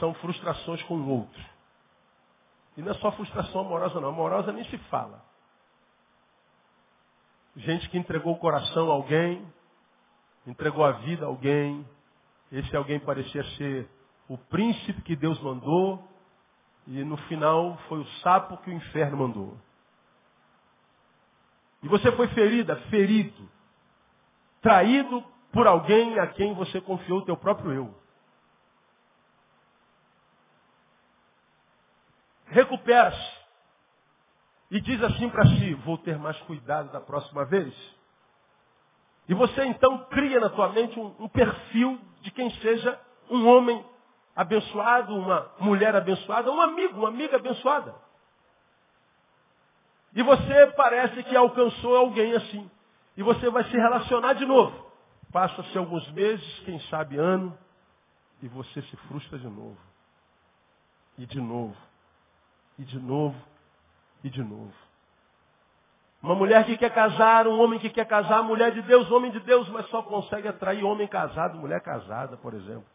S1: são frustrações com o outro. E não é só frustração amorosa, não. Amorosa nem se fala. Gente que entregou o coração a alguém, entregou a vida a alguém. Esse alguém parecia ser o príncipe que Deus mandou, e no final foi o sapo que o inferno mandou. E você foi ferida, ferido, traído por alguém a quem você confiou o teu próprio eu. Recupera-se. E diz assim para si, vou ter mais cuidado da próxima vez. E você então cria na tua mente um, um perfil de quem seja um homem abençoado, uma mulher abençoada, um amigo, uma amiga abençoada. E você parece que alcançou alguém assim. E você vai se relacionar de novo. Passa-se alguns meses, quem sabe ano, e você se frustra de novo. E de novo. E de novo. E de novo. Uma mulher que quer casar, um homem que quer casar, mulher de Deus, homem de Deus, mas só consegue atrair homem casado, mulher casada, por exemplo.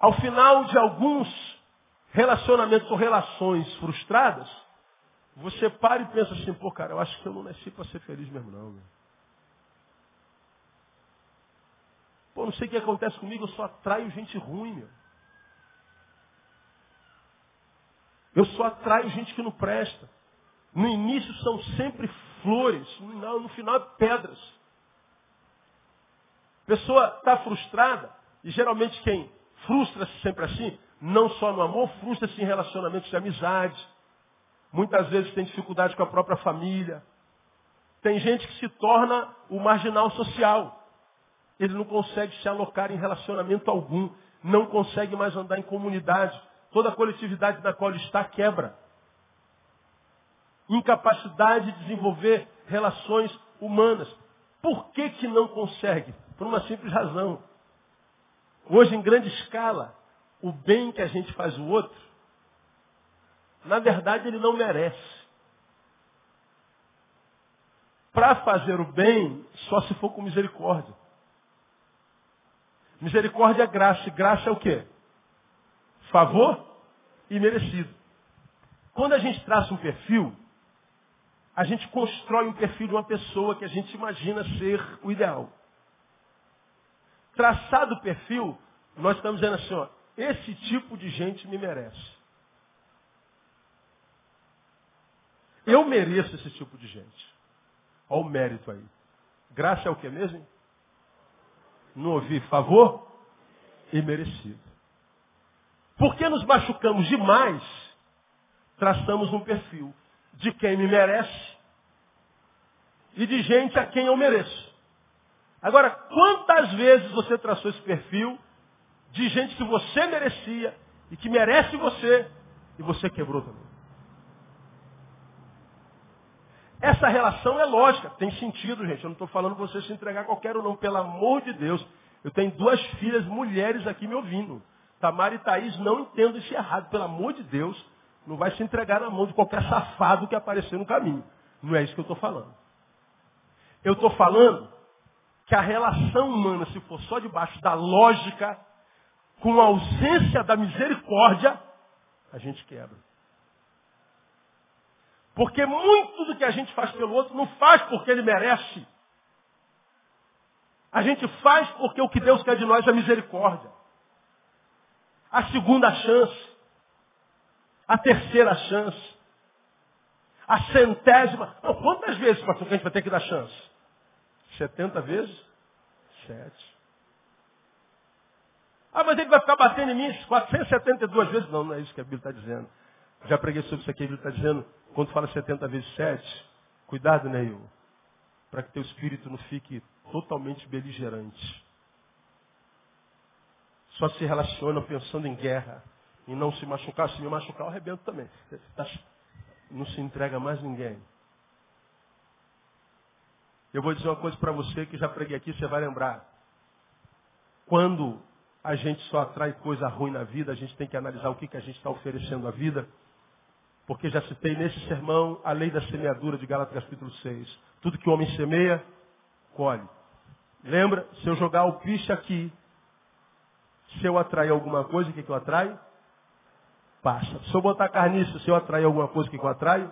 S1: Ao final de alguns relacionamentos ou relações frustradas, você para e pensa assim, pô, cara, eu acho que eu não nasci para ser feliz mesmo, não. Meu. Pô, não sei o que acontece comigo, eu só atraio gente ruim, meu. Eu só atraio gente que não presta. No início são sempre flores, no, final é pedras. A pessoa está frustrada, e geralmente quem frustra-se sempre assim, não só no amor, frustra-se em relacionamentos de amizade. Muitas vezes tem dificuldade com a própria família. Tem gente que se torna o marginal social. Ele não consegue se alocar em relacionamento algum. Não consegue mais andar em comunidade. Toda a coletividade na qual está quebra. Incapacidade de desenvolver relações humanas. Por que, que não consegue? Por uma simples razão. Hoje, em grande escala, o bem que a gente faz o outro, na verdade ele não merece. Para fazer o bem, só se for com misericórdia. Misericórdia é graça. E graça é o quê? Favor e merecido. Quando a gente traça um perfil, a gente constrói um perfil de uma pessoa que a gente imagina ser o ideal. Traçado o perfil, nós estamos dizendo assim, ó, esse tipo de gente me merece. Eu mereço esse tipo de gente. Olha o mérito aí. Graça é o que mesmo? não ouvi favor imerecido. Porque nos machucamos demais, traçamos um perfil de quem me merece e de gente a quem eu mereço. Agora, quantas vezes você traçou esse perfil de gente que você merecia e que merece você e você quebrou também? Essa relação é lógica, tem sentido, gente. Eu não estou falando você se entregar a qualquer um, não, pelo amor de Deus. Eu tenho duas filhas mulheres aqui me ouvindo. Tamara e Thaís não entendo isso errado, pelo amor de Deus. Não vai se entregar na mão de qualquer safado que aparecer no caminho. Não é isso que eu estou falando. Eu estou falando que a relação humana, se for só debaixo da lógica, com a ausência da misericórdia, a gente quebra. Porque muito do que a gente faz pelo outro não faz porque ele merece. A gente faz porque o que Deus quer de nós é misericórdia. A segunda chance. A terceira chance. A centésima. Quantas vezes, pastor, que a gente vai ter que dar chance? 70 vezes? 7. Ah, mas ele vai ficar batendo em mim 472 vezes? Não, não é isso que a Bíblia está dizendo. Já preguei sobre isso aqui, a Bíblia está dizendo, quando fala 70 vezes 7, cuidado, Neil, para que teu espírito não fique totalmente beligerante. Só se relaciona pensando em guerra, e não se machucar. Se me machucar, eu arrebento também. Tá não se entrega mais ninguém. Eu vou dizer uma coisa para você que já preguei aqui, você vai lembrar. Quando a gente só atrai coisa ruim na vida, a gente tem que analisar o que, que a gente está oferecendo à vida. Porque já citei nesse sermão a lei da semeadura de Gálatas capítulo 6. Tudo que o homem semeia, colhe. Lembra? Se eu jogar o piche aqui, se eu atrair alguma coisa, o que, que eu atraio? Passa. Se eu botar carniça, se eu atrair alguma coisa, o que, que eu atraio?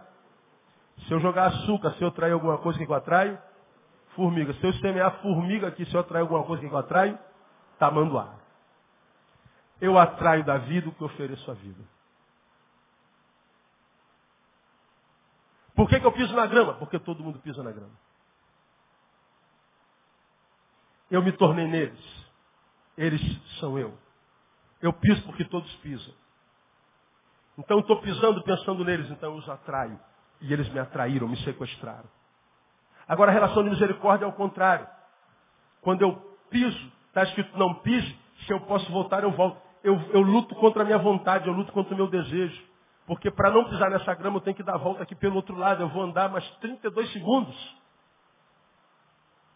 S1: Se eu jogar açúcar, se eu atrair alguma coisa, o que, que eu atraio? Formiga. Se eu semear formiga aqui, se eu atrair alguma coisa, o que eu atraio? Tamanduá. Eu atraio da vida o que ofereço à vida. Por que, que eu piso na grama? Porque todo mundo pisa na grama. Eu me tornei neles. Eles são eu. Eu piso porque todos pisam. Então estou pisando pensando neles, então eu os atraio. E eles me atraíram, me sequestraram. Agora a relação de misericórdia é o contrário. Quando eu piso, está escrito não pise, se eu posso voltar, eu volto. Eu, eu luto contra a minha vontade, eu luto contra o meu desejo. Porque para não pisar nessa grama, eu tenho que dar a volta aqui pelo outro lado. Eu vou andar mais 32 segundos.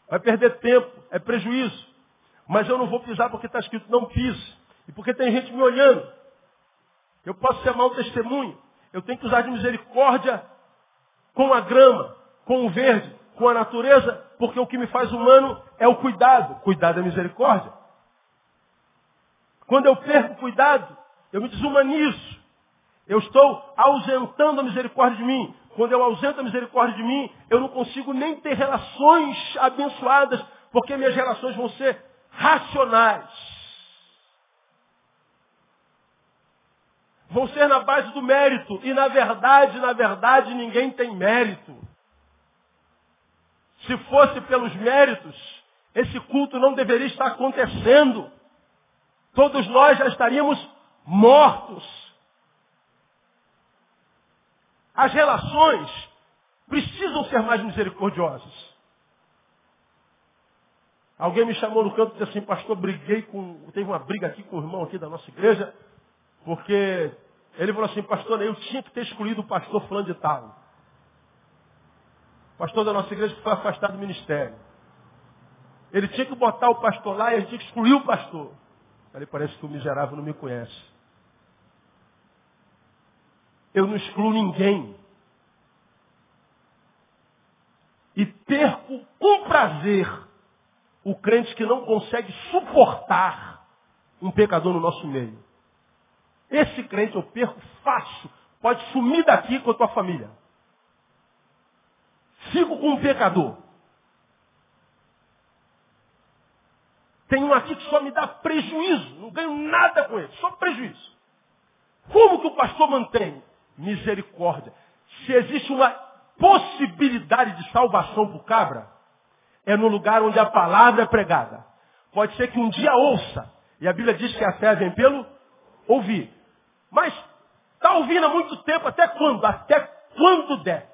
S1: Vai perder tempo, é prejuízo. Mas eu não vou pisar porque está escrito não pise. E porque tem gente me olhando. Eu posso ser mau testemunho. Eu tenho que usar de misericórdia com a grama, com o verde, com a natureza, porque o que me faz humano é o cuidado. Cuidado é misericórdia. Quando eu perco cuidado, eu me desumanizo. Eu estou ausentando a misericórdia de mim. Quando eu ausento a misericórdia de mim, eu não consigo nem ter relações abençoadas, porque minhas relações vão ser racionais. Vão ser na base do mérito. E na verdade, na verdade, ninguém tem mérito. Se fosse pelos méritos, esse culto não deveria estar acontecendo. Todos nós já estaríamos mortos. As relações precisam ser mais misericordiosas. Alguém me chamou no canto e disse assim, pastor, briguei com. Teve uma briga aqui com o irmão aqui da nossa igreja, porque ele falou assim, pastor, eu tinha que ter escolhido o pastor fulano de tal pastor da nossa igreja que foi afastado do ministério. Ele tinha que botar o pastor lá e a gente excluir o pastor. Falei, parece que o miserável não me conhece. Eu não excluo ninguém. E perco com prazer o crente que não consegue suportar um pecador no nosso meio. Esse crente eu perco fácil. Pode sumir daqui com a tua família. Fico com um pecador. Tem um aqui que só me dá prejuízo. Não ganho nada com ele, só prejuízo. Como que o pastor mantém? Misericórdia. Se existe uma possibilidade de salvação para o cabra, é no lugar onde a palavra é pregada. Pode ser que um dia ouça. E a Bíblia diz que a fé vem pelo ouvir. Mas está ouvindo há muito tempo, até quando? Até quando der.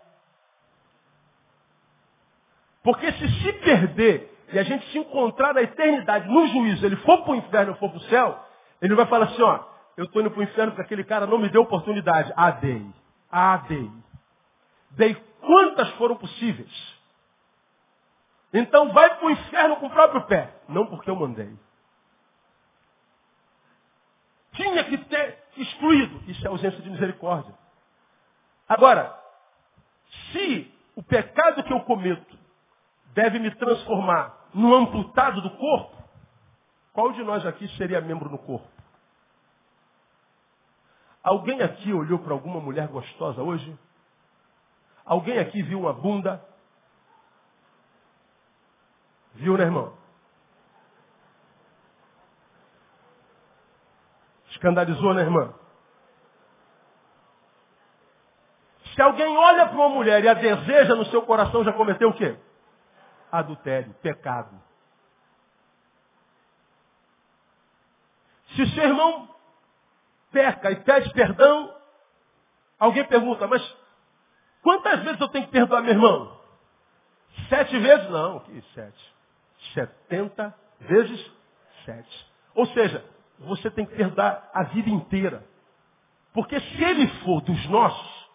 S1: Porque se se perder e a gente se encontrar na eternidade, no juízo, ele for para o inferno ou for para o céu, ele vai falar assim, ó, eu estou indo para o inferno porque aquele cara não me deu oportunidade. Ah, dei. Ah, dei. Dei quantas foram possíveis. Então vai para o inferno com o próprio pé. Não porque eu mandei. Tinha que ter excluído. Isso é ausência de misericórdia. Agora, se o pecado que eu cometo deve me transformar no amputado do corpo, qual de nós aqui seria membro no corpo? Alguém aqui olhou para alguma mulher gostosa hoje? Alguém aqui viu uma bunda? Viu, né, irmão? Escandalizou, né, irmã? Se alguém olha para uma mulher e a deseja no seu coração, já cometeu o quê? Adultério, pecado. Se seu irmão peca e pede perdão, alguém pergunta, mas quantas vezes eu tenho que perdoar meu irmão? Sete vezes? Não, que sete? Setenta vezes sete. Ou seja, você tem que perdoar a vida inteira. Porque se ele for dos nossos,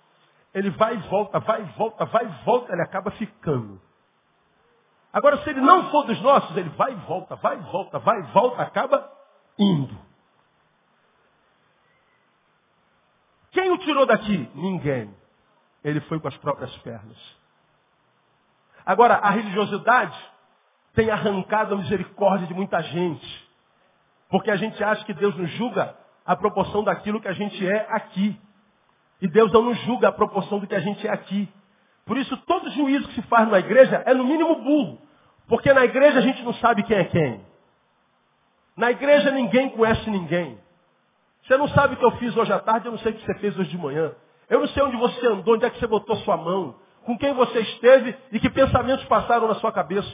S1: ele vai e volta, vai e volta, vai e volta, ele acaba ficando. Agora, se ele não for dos nossos, ele vai e volta, vai e volta, vai e volta, acaba indo. Quem o tirou daqui? Ninguém. Ele foi com as próprias pernas. Agora, a religiosidade tem arrancado a misericórdia de muita gente. Porque a gente acha que Deus nos julga a proporção daquilo que a gente é aqui. E Deus não nos julga a proporção do que a gente é aqui. Por isso, todo juízo que se faz na igreja é no mínimo burro. Porque na igreja a gente não sabe quem é quem. Na igreja ninguém conhece ninguém. Você não sabe o que eu fiz hoje à tarde, eu não sei o que você fez hoje de manhã. Eu não sei onde você andou, onde é que você botou sua mão, com quem você esteve e que pensamentos passaram na sua cabeça.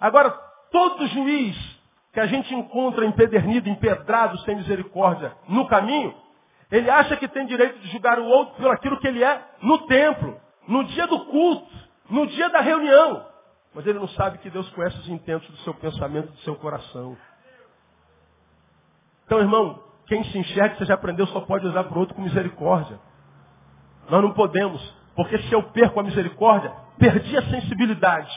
S1: Agora, todo juiz que a gente encontra empedernido, empedrado, sem misericórdia, no caminho, ele acha que tem direito de julgar o outro por aquilo que ele é no templo, no dia do culto, no dia da reunião. Mas ele não sabe que Deus conhece os intentos do seu pensamento, do seu coração. Então, irmão, quem se enxerga, você já aprendeu, só pode usar para o outro com misericórdia. Nós não podemos, porque se eu perco a misericórdia, perdi a sensibilidade.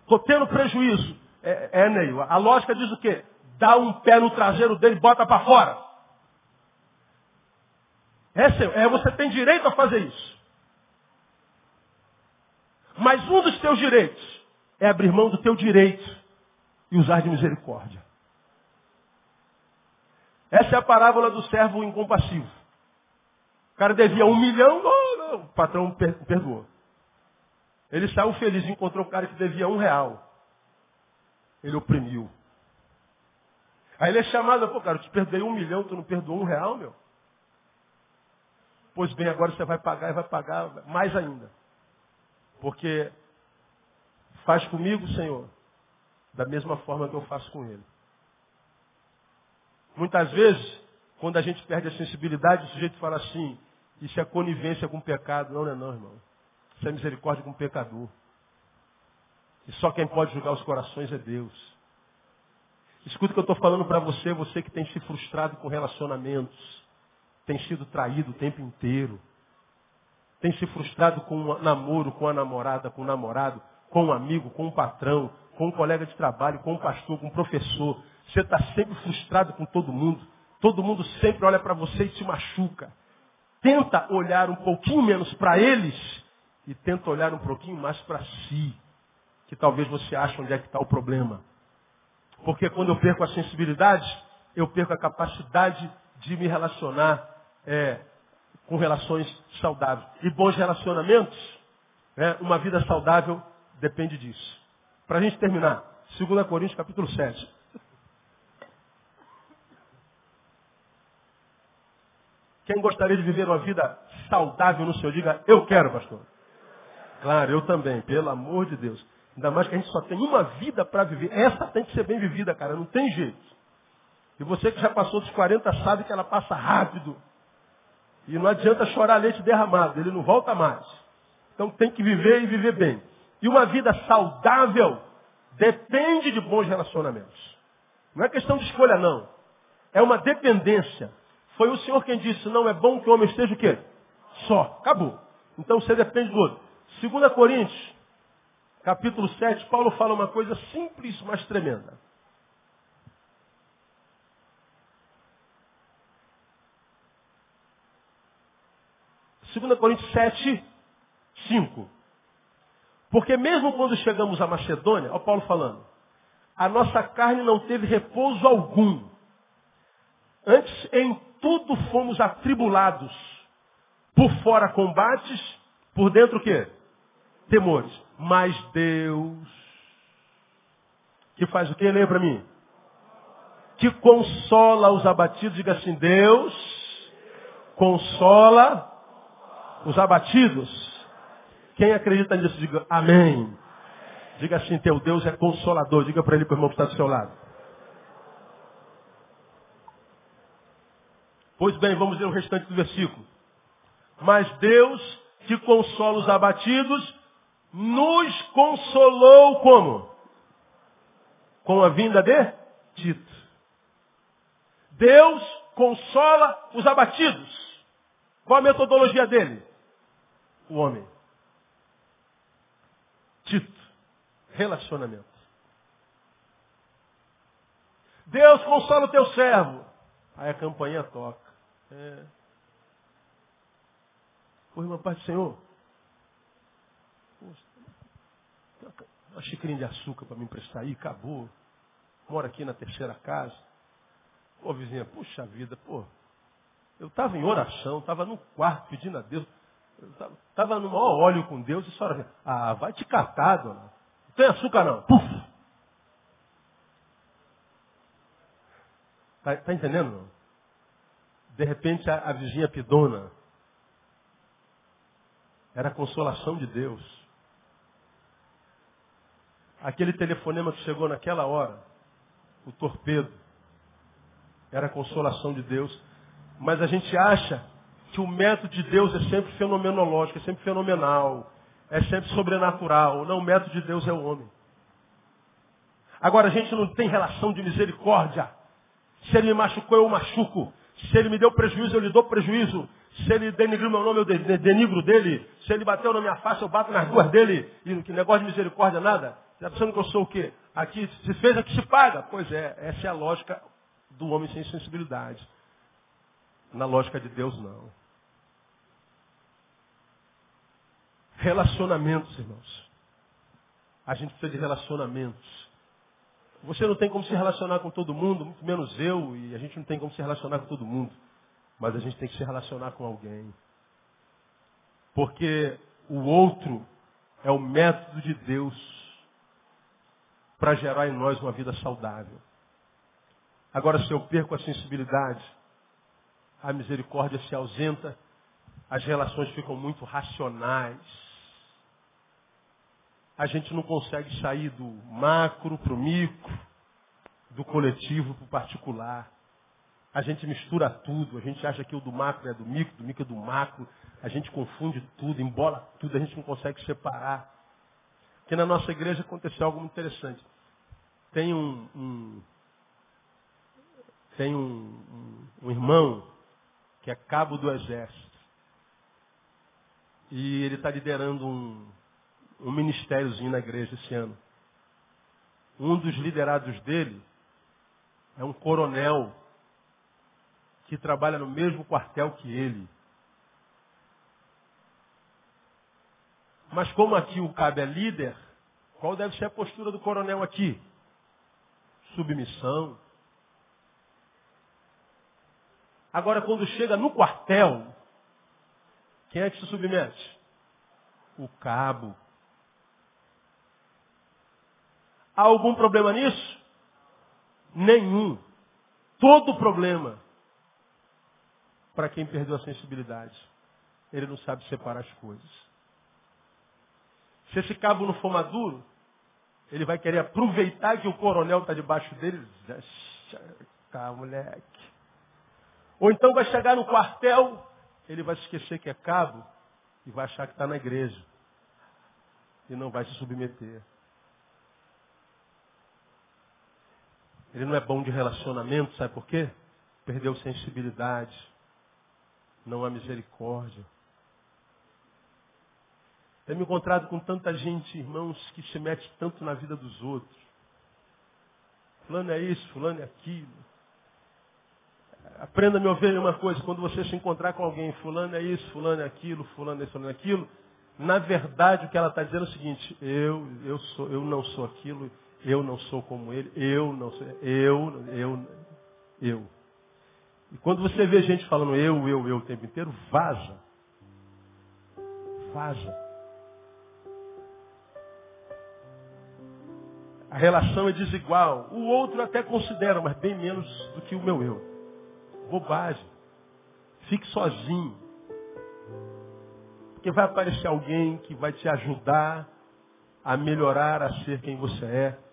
S1: Estou tendo prejuízo. É, é Neil, a lógica diz o quê? Dá um pé no traseiro dele bota para fora. É, seu, é, você tem direito a fazer isso. Mas um dos teus direitos é abrir mão do teu direito e usar de misericórdia. Essa é a parábola do servo incompassivo. O cara devia um milhão, não, o patrão perdoou. Ele saiu feliz, encontrou o cara que devia um real. Ele oprimiu. Aí ele é chamado, pô, cara, eu te perdoei um milhão, tu não perdoou um real, meu? Pois bem, agora você vai pagar e vai pagar mais ainda. Porque faz comigo, Senhor, da mesma forma que eu faço com ele. Muitas vezes, quando a gente perde a sensibilidade, o sujeito fala assim, isso é conivência com o pecado. Não, não é não, irmão. Isso é misericórdia com o pecador. E só quem pode julgar os corações é Deus. Escuta o que eu estou falando para você, você que tem se frustrado com relacionamentos tem sido traído o tempo inteiro, tem se frustrado com um namoro, com a namorada, com o namorado, com um amigo, com um patrão, com um colega de trabalho, com um pastor, com um professor. Você está sempre frustrado com todo mundo. Todo mundo sempre olha para você e te machuca. Tenta olhar um pouquinho menos para eles e tenta olhar um pouquinho mais para si. Que talvez você ache onde é que está o problema. Porque quando eu perco a sensibilidade, eu perco a capacidade de me relacionar é, com relações saudáveis. E bons relacionamentos, é, uma vida saudável depende disso. Para a gente terminar, 2 Coríntios capítulo 7. Quem gostaria de viver uma vida saudável no Senhor, diga, eu quero, pastor. Claro, eu também, pelo amor de Deus. Ainda mais que a gente só tem uma vida para viver. Essa tem que ser bem vivida, cara. Não tem jeito. E você que já passou dos 40 sabe que ela passa rápido. E não adianta chorar leite derramado. Ele não volta mais. Então tem que viver e viver bem. E uma vida saudável depende de bons relacionamentos. Não é questão de escolha, não. É uma dependência. Foi o Senhor quem disse, não é bom que o homem esteja o quê? Só. Acabou. Então você depende do outro. 2 Coríntios, capítulo 7, Paulo fala uma coisa simples, mas tremenda. Segunda Coríntios 7, 5. Porque mesmo quando chegamos à Macedônia, ó Paulo falando, a nossa carne não teve repouso algum. Antes, em tudo fomos atribulados. Por fora combates, por dentro o quê? Temores. Mas Deus, que faz o quê? Leia para mim. Que consola os abatidos. Diga assim, Deus consola os abatidos. Quem acredita nisso, diga amém. Diga assim, teu Deus é consolador. Diga para ele, para o irmão que está do seu lado. Pois bem, vamos ler o restante do versículo. Mas Deus, que consola os abatidos, nos consolou como? Com a vinda de Tito. Deus consola os abatidos. Qual a metodologia dele? O homem. Tito. Relacionamento. Deus consola o teu servo. Aí a campanha toca. É. Ô irmã, Pai do Senhor. Uma xicrinha de açúcar para me emprestar aí, acabou. Moro aqui na terceira casa. Pô, vizinha, puxa vida, pô. Eu estava em oração, estava no quarto pedindo a Deus. Estava no maior óleo com Deus e a senhora, ah, vai te catar, dona. Não tem açúcar não. Puf! Tá, tá entendendo? Não? De repente a, a vizinha pidona era a consolação de Deus. Aquele telefonema que chegou naquela hora, o torpedo, era a consolação de Deus. Mas a gente acha que o método de Deus é sempre fenomenológico, é sempre fenomenal, é sempre sobrenatural. Não, o método de Deus é o homem. Agora, a gente não tem relação de misericórdia. Se ele me machucou, eu machuco. Se ele me deu prejuízo, eu lhe dou prejuízo. Se ele denigriu meu nome, eu denigro dele. Se ele bateu na minha face, eu bato nas duas dele. E que negócio de misericórdia, nada. Você está pensando que eu sou o quê? Aqui se fez, aqui se paga. Pois é, essa é a lógica do homem sem sensibilidade. Na lógica de Deus, não. Relacionamentos, irmãos. A gente precisa de relacionamentos. Você não tem como se relacionar com todo mundo, muito menos eu, e a gente não tem como se relacionar com todo mundo. Mas a gente tem que se relacionar com alguém. Porque o outro é o método de Deus para gerar em nós uma vida saudável. Agora, se eu perco a sensibilidade, a misericórdia se ausenta, as relações ficam muito racionais a gente não consegue sair do macro para o micro, do coletivo para o particular. A gente mistura tudo, a gente acha que o do macro é do micro, do micro é do macro, a gente confunde tudo, embola tudo, a gente não consegue separar. Porque na nossa igreja aconteceu algo muito interessante. Tem um, um tem um, um, um irmão que é cabo do exército. E ele está liderando um, um ministériozinho na igreja esse ano. Um dos liderados dele é um coronel que trabalha no mesmo quartel que ele. Mas como aqui o cabo é líder, qual deve ser a postura do coronel aqui? Submissão. Agora, quando chega no quartel, quem é que se submete? O cabo. Há algum problema nisso? Nenhum. Todo problema para quem perdeu a sensibilidade. Ele não sabe separar as coisas. Se esse cabo não for maduro, Ele vai querer aproveitar que o coronel está debaixo dele. Tá, moleque. Ou então vai chegar no quartel, ele vai esquecer que é cabo e vai achar que está na igreja. E não vai se submeter. Ele não é bom de relacionamento, sabe por quê? Perdeu sensibilidade. Não há misericórdia. Tenho me encontrado com tanta gente, irmãos, que se mete tanto na vida dos outros. Fulano é isso, fulano é aquilo. Aprenda a me ouvir uma coisa, quando você se encontrar com alguém, fulano é isso, fulano é aquilo, fulano é isso, fulano é aquilo, na verdade o que ela está dizendo é o seguinte, eu, eu, sou, eu não sou aquilo, eu não sou como ele, eu não sou, eu, eu, eu. E quando você vê gente falando eu, eu, eu o tempo inteiro, vaza. Vaza. A relação é desigual. O outro até considera, mas bem menos do que o meu eu. Bobagem. Fique sozinho. Porque vai aparecer alguém que vai te ajudar a melhorar, a ser quem você é.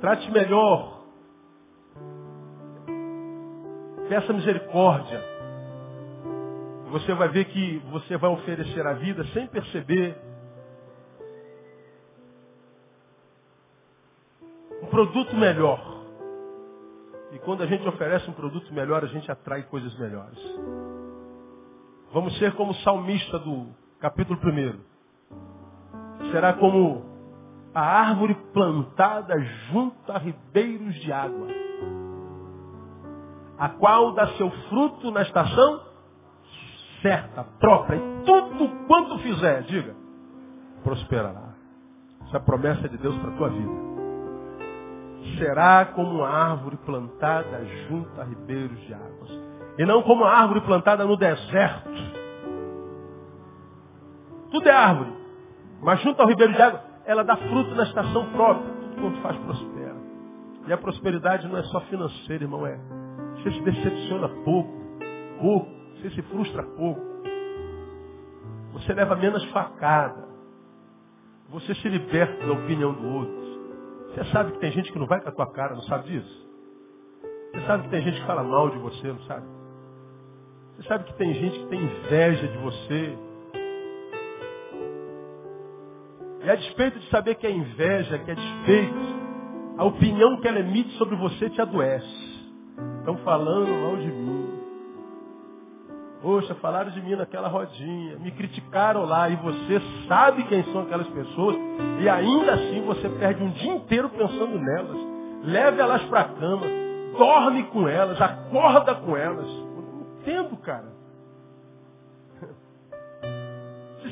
S1: Trate melhor. Peça misericórdia. Você vai ver que você vai oferecer a vida sem perceber um produto melhor. E quando a gente oferece um produto melhor, a gente atrai coisas melhores. Vamos ser como o salmista do capítulo 1. Será como a árvore plantada junto a ribeiros de água, a qual dá seu fruto na estação certa, própria, e tudo quanto fizer, diga, prosperará. Essa é a promessa de Deus para a tua vida será como uma árvore plantada junto a ribeiros de águas. E não como uma árvore plantada no deserto. Tudo é árvore. Mas junto ao ribeiro de água, ela dá fruto na estação própria. Tudo quanto faz prospera. E a prosperidade não é só financeira, irmão. É. Você se decepciona pouco. Pouco. Você se frustra pouco. Você leva menos facada. Você se liberta da opinião do outro. Você sabe que tem gente que não vai com a tua cara, não sabe disso? Você sabe que tem gente que fala mal de você, não sabe? Você sabe que tem gente que tem inveja de você. E a despeito de saber que é inveja, que é despeito, a opinião que ela emite sobre você te adoece. Estão falando mal de mim. Poxa, falaram de mim naquela rodinha, me criticaram lá e você sabe quem são aquelas pessoas e ainda assim você perde um dia inteiro pensando nelas. Leve elas para a cama, dorme com elas, acorda com elas. não entendo, cara.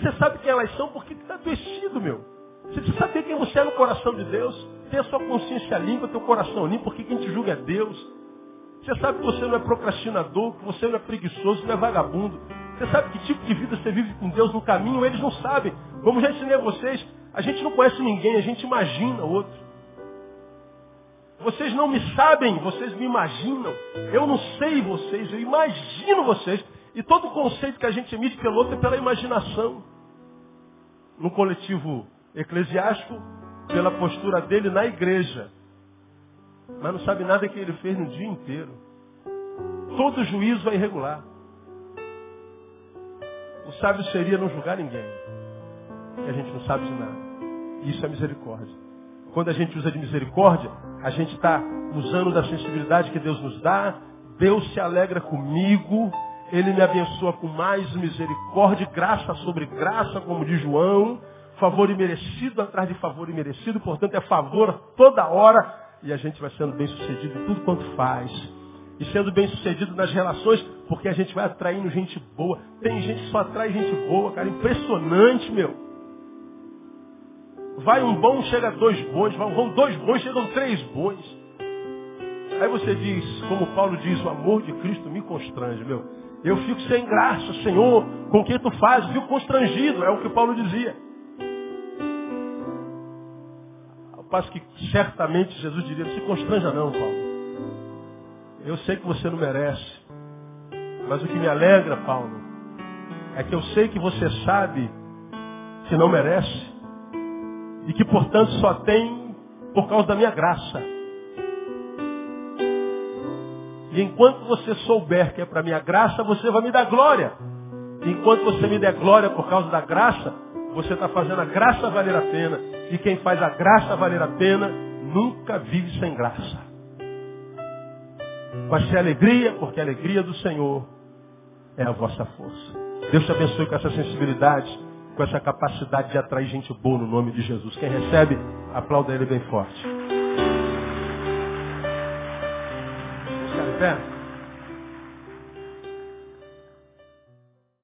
S1: Você sabe quem elas são, por que está adoecido, meu? Você saber quem você é no coração de Deus, tem a sua consciência limpa, teu coração limpo, porque quem te julga é Deus. Você sabe que você não é procrastinador, que você não é preguiçoso, não é vagabundo. Você sabe que tipo de vida você vive com Deus no caminho, eles não sabem. Como já ensinei a vocês, a gente não conhece ninguém, a gente imagina outro. Vocês não me sabem, vocês me imaginam. Eu não sei vocês, eu imagino vocês. E todo conceito que a gente emite pelo outro é pela imaginação. No coletivo eclesiástico, pela postura dele na igreja mas não sabe nada que ele fez no dia inteiro. Todo juízo é irregular. O sábio seria não julgar ninguém. E a gente não sabe de nada. Isso é misericórdia. Quando a gente usa de misericórdia, a gente está usando da sensibilidade que Deus nos dá. Deus se alegra comigo. Ele me abençoa com mais misericórdia, graça sobre graça, como diz João. Favor imerecido atrás de favor imerecido. Portanto, é favor toda hora e a gente vai sendo bem sucedido em tudo quanto faz. E sendo bem sucedido nas relações, porque a gente vai atraindo gente boa. Tem gente que só atrai gente boa, cara. Impressionante, meu. Vai um bom, chega dois bons. Vão dois bons, chegam três bons. Aí você diz, como Paulo diz, o amor de Cristo me constrange, meu. Eu fico sem graça, Senhor, com o que tu fazes, fico constrangido, é o que Paulo dizia. passo que certamente Jesus diria, se constranja não, Paulo. Eu sei que você não merece. Mas o que me alegra, Paulo, é que eu sei que você sabe que não merece. E que, portanto, só tem por causa da minha graça. E enquanto você souber que é para minha graça, você vai me dar glória. E enquanto você me der glória por causa da graça, você está fazendo a graça valer a pena. E quem faz a graça valer a pena, nunca vive sem graça. Vai ser alegria, porque a alegria do Senhor é a vossa força. Deus te abençoe com essa sensibilidade, com essa capacidade de atrair gente boa no nome de Jesus. Quem recebe, aplauda ele bem forte. Vamos ficar em pé?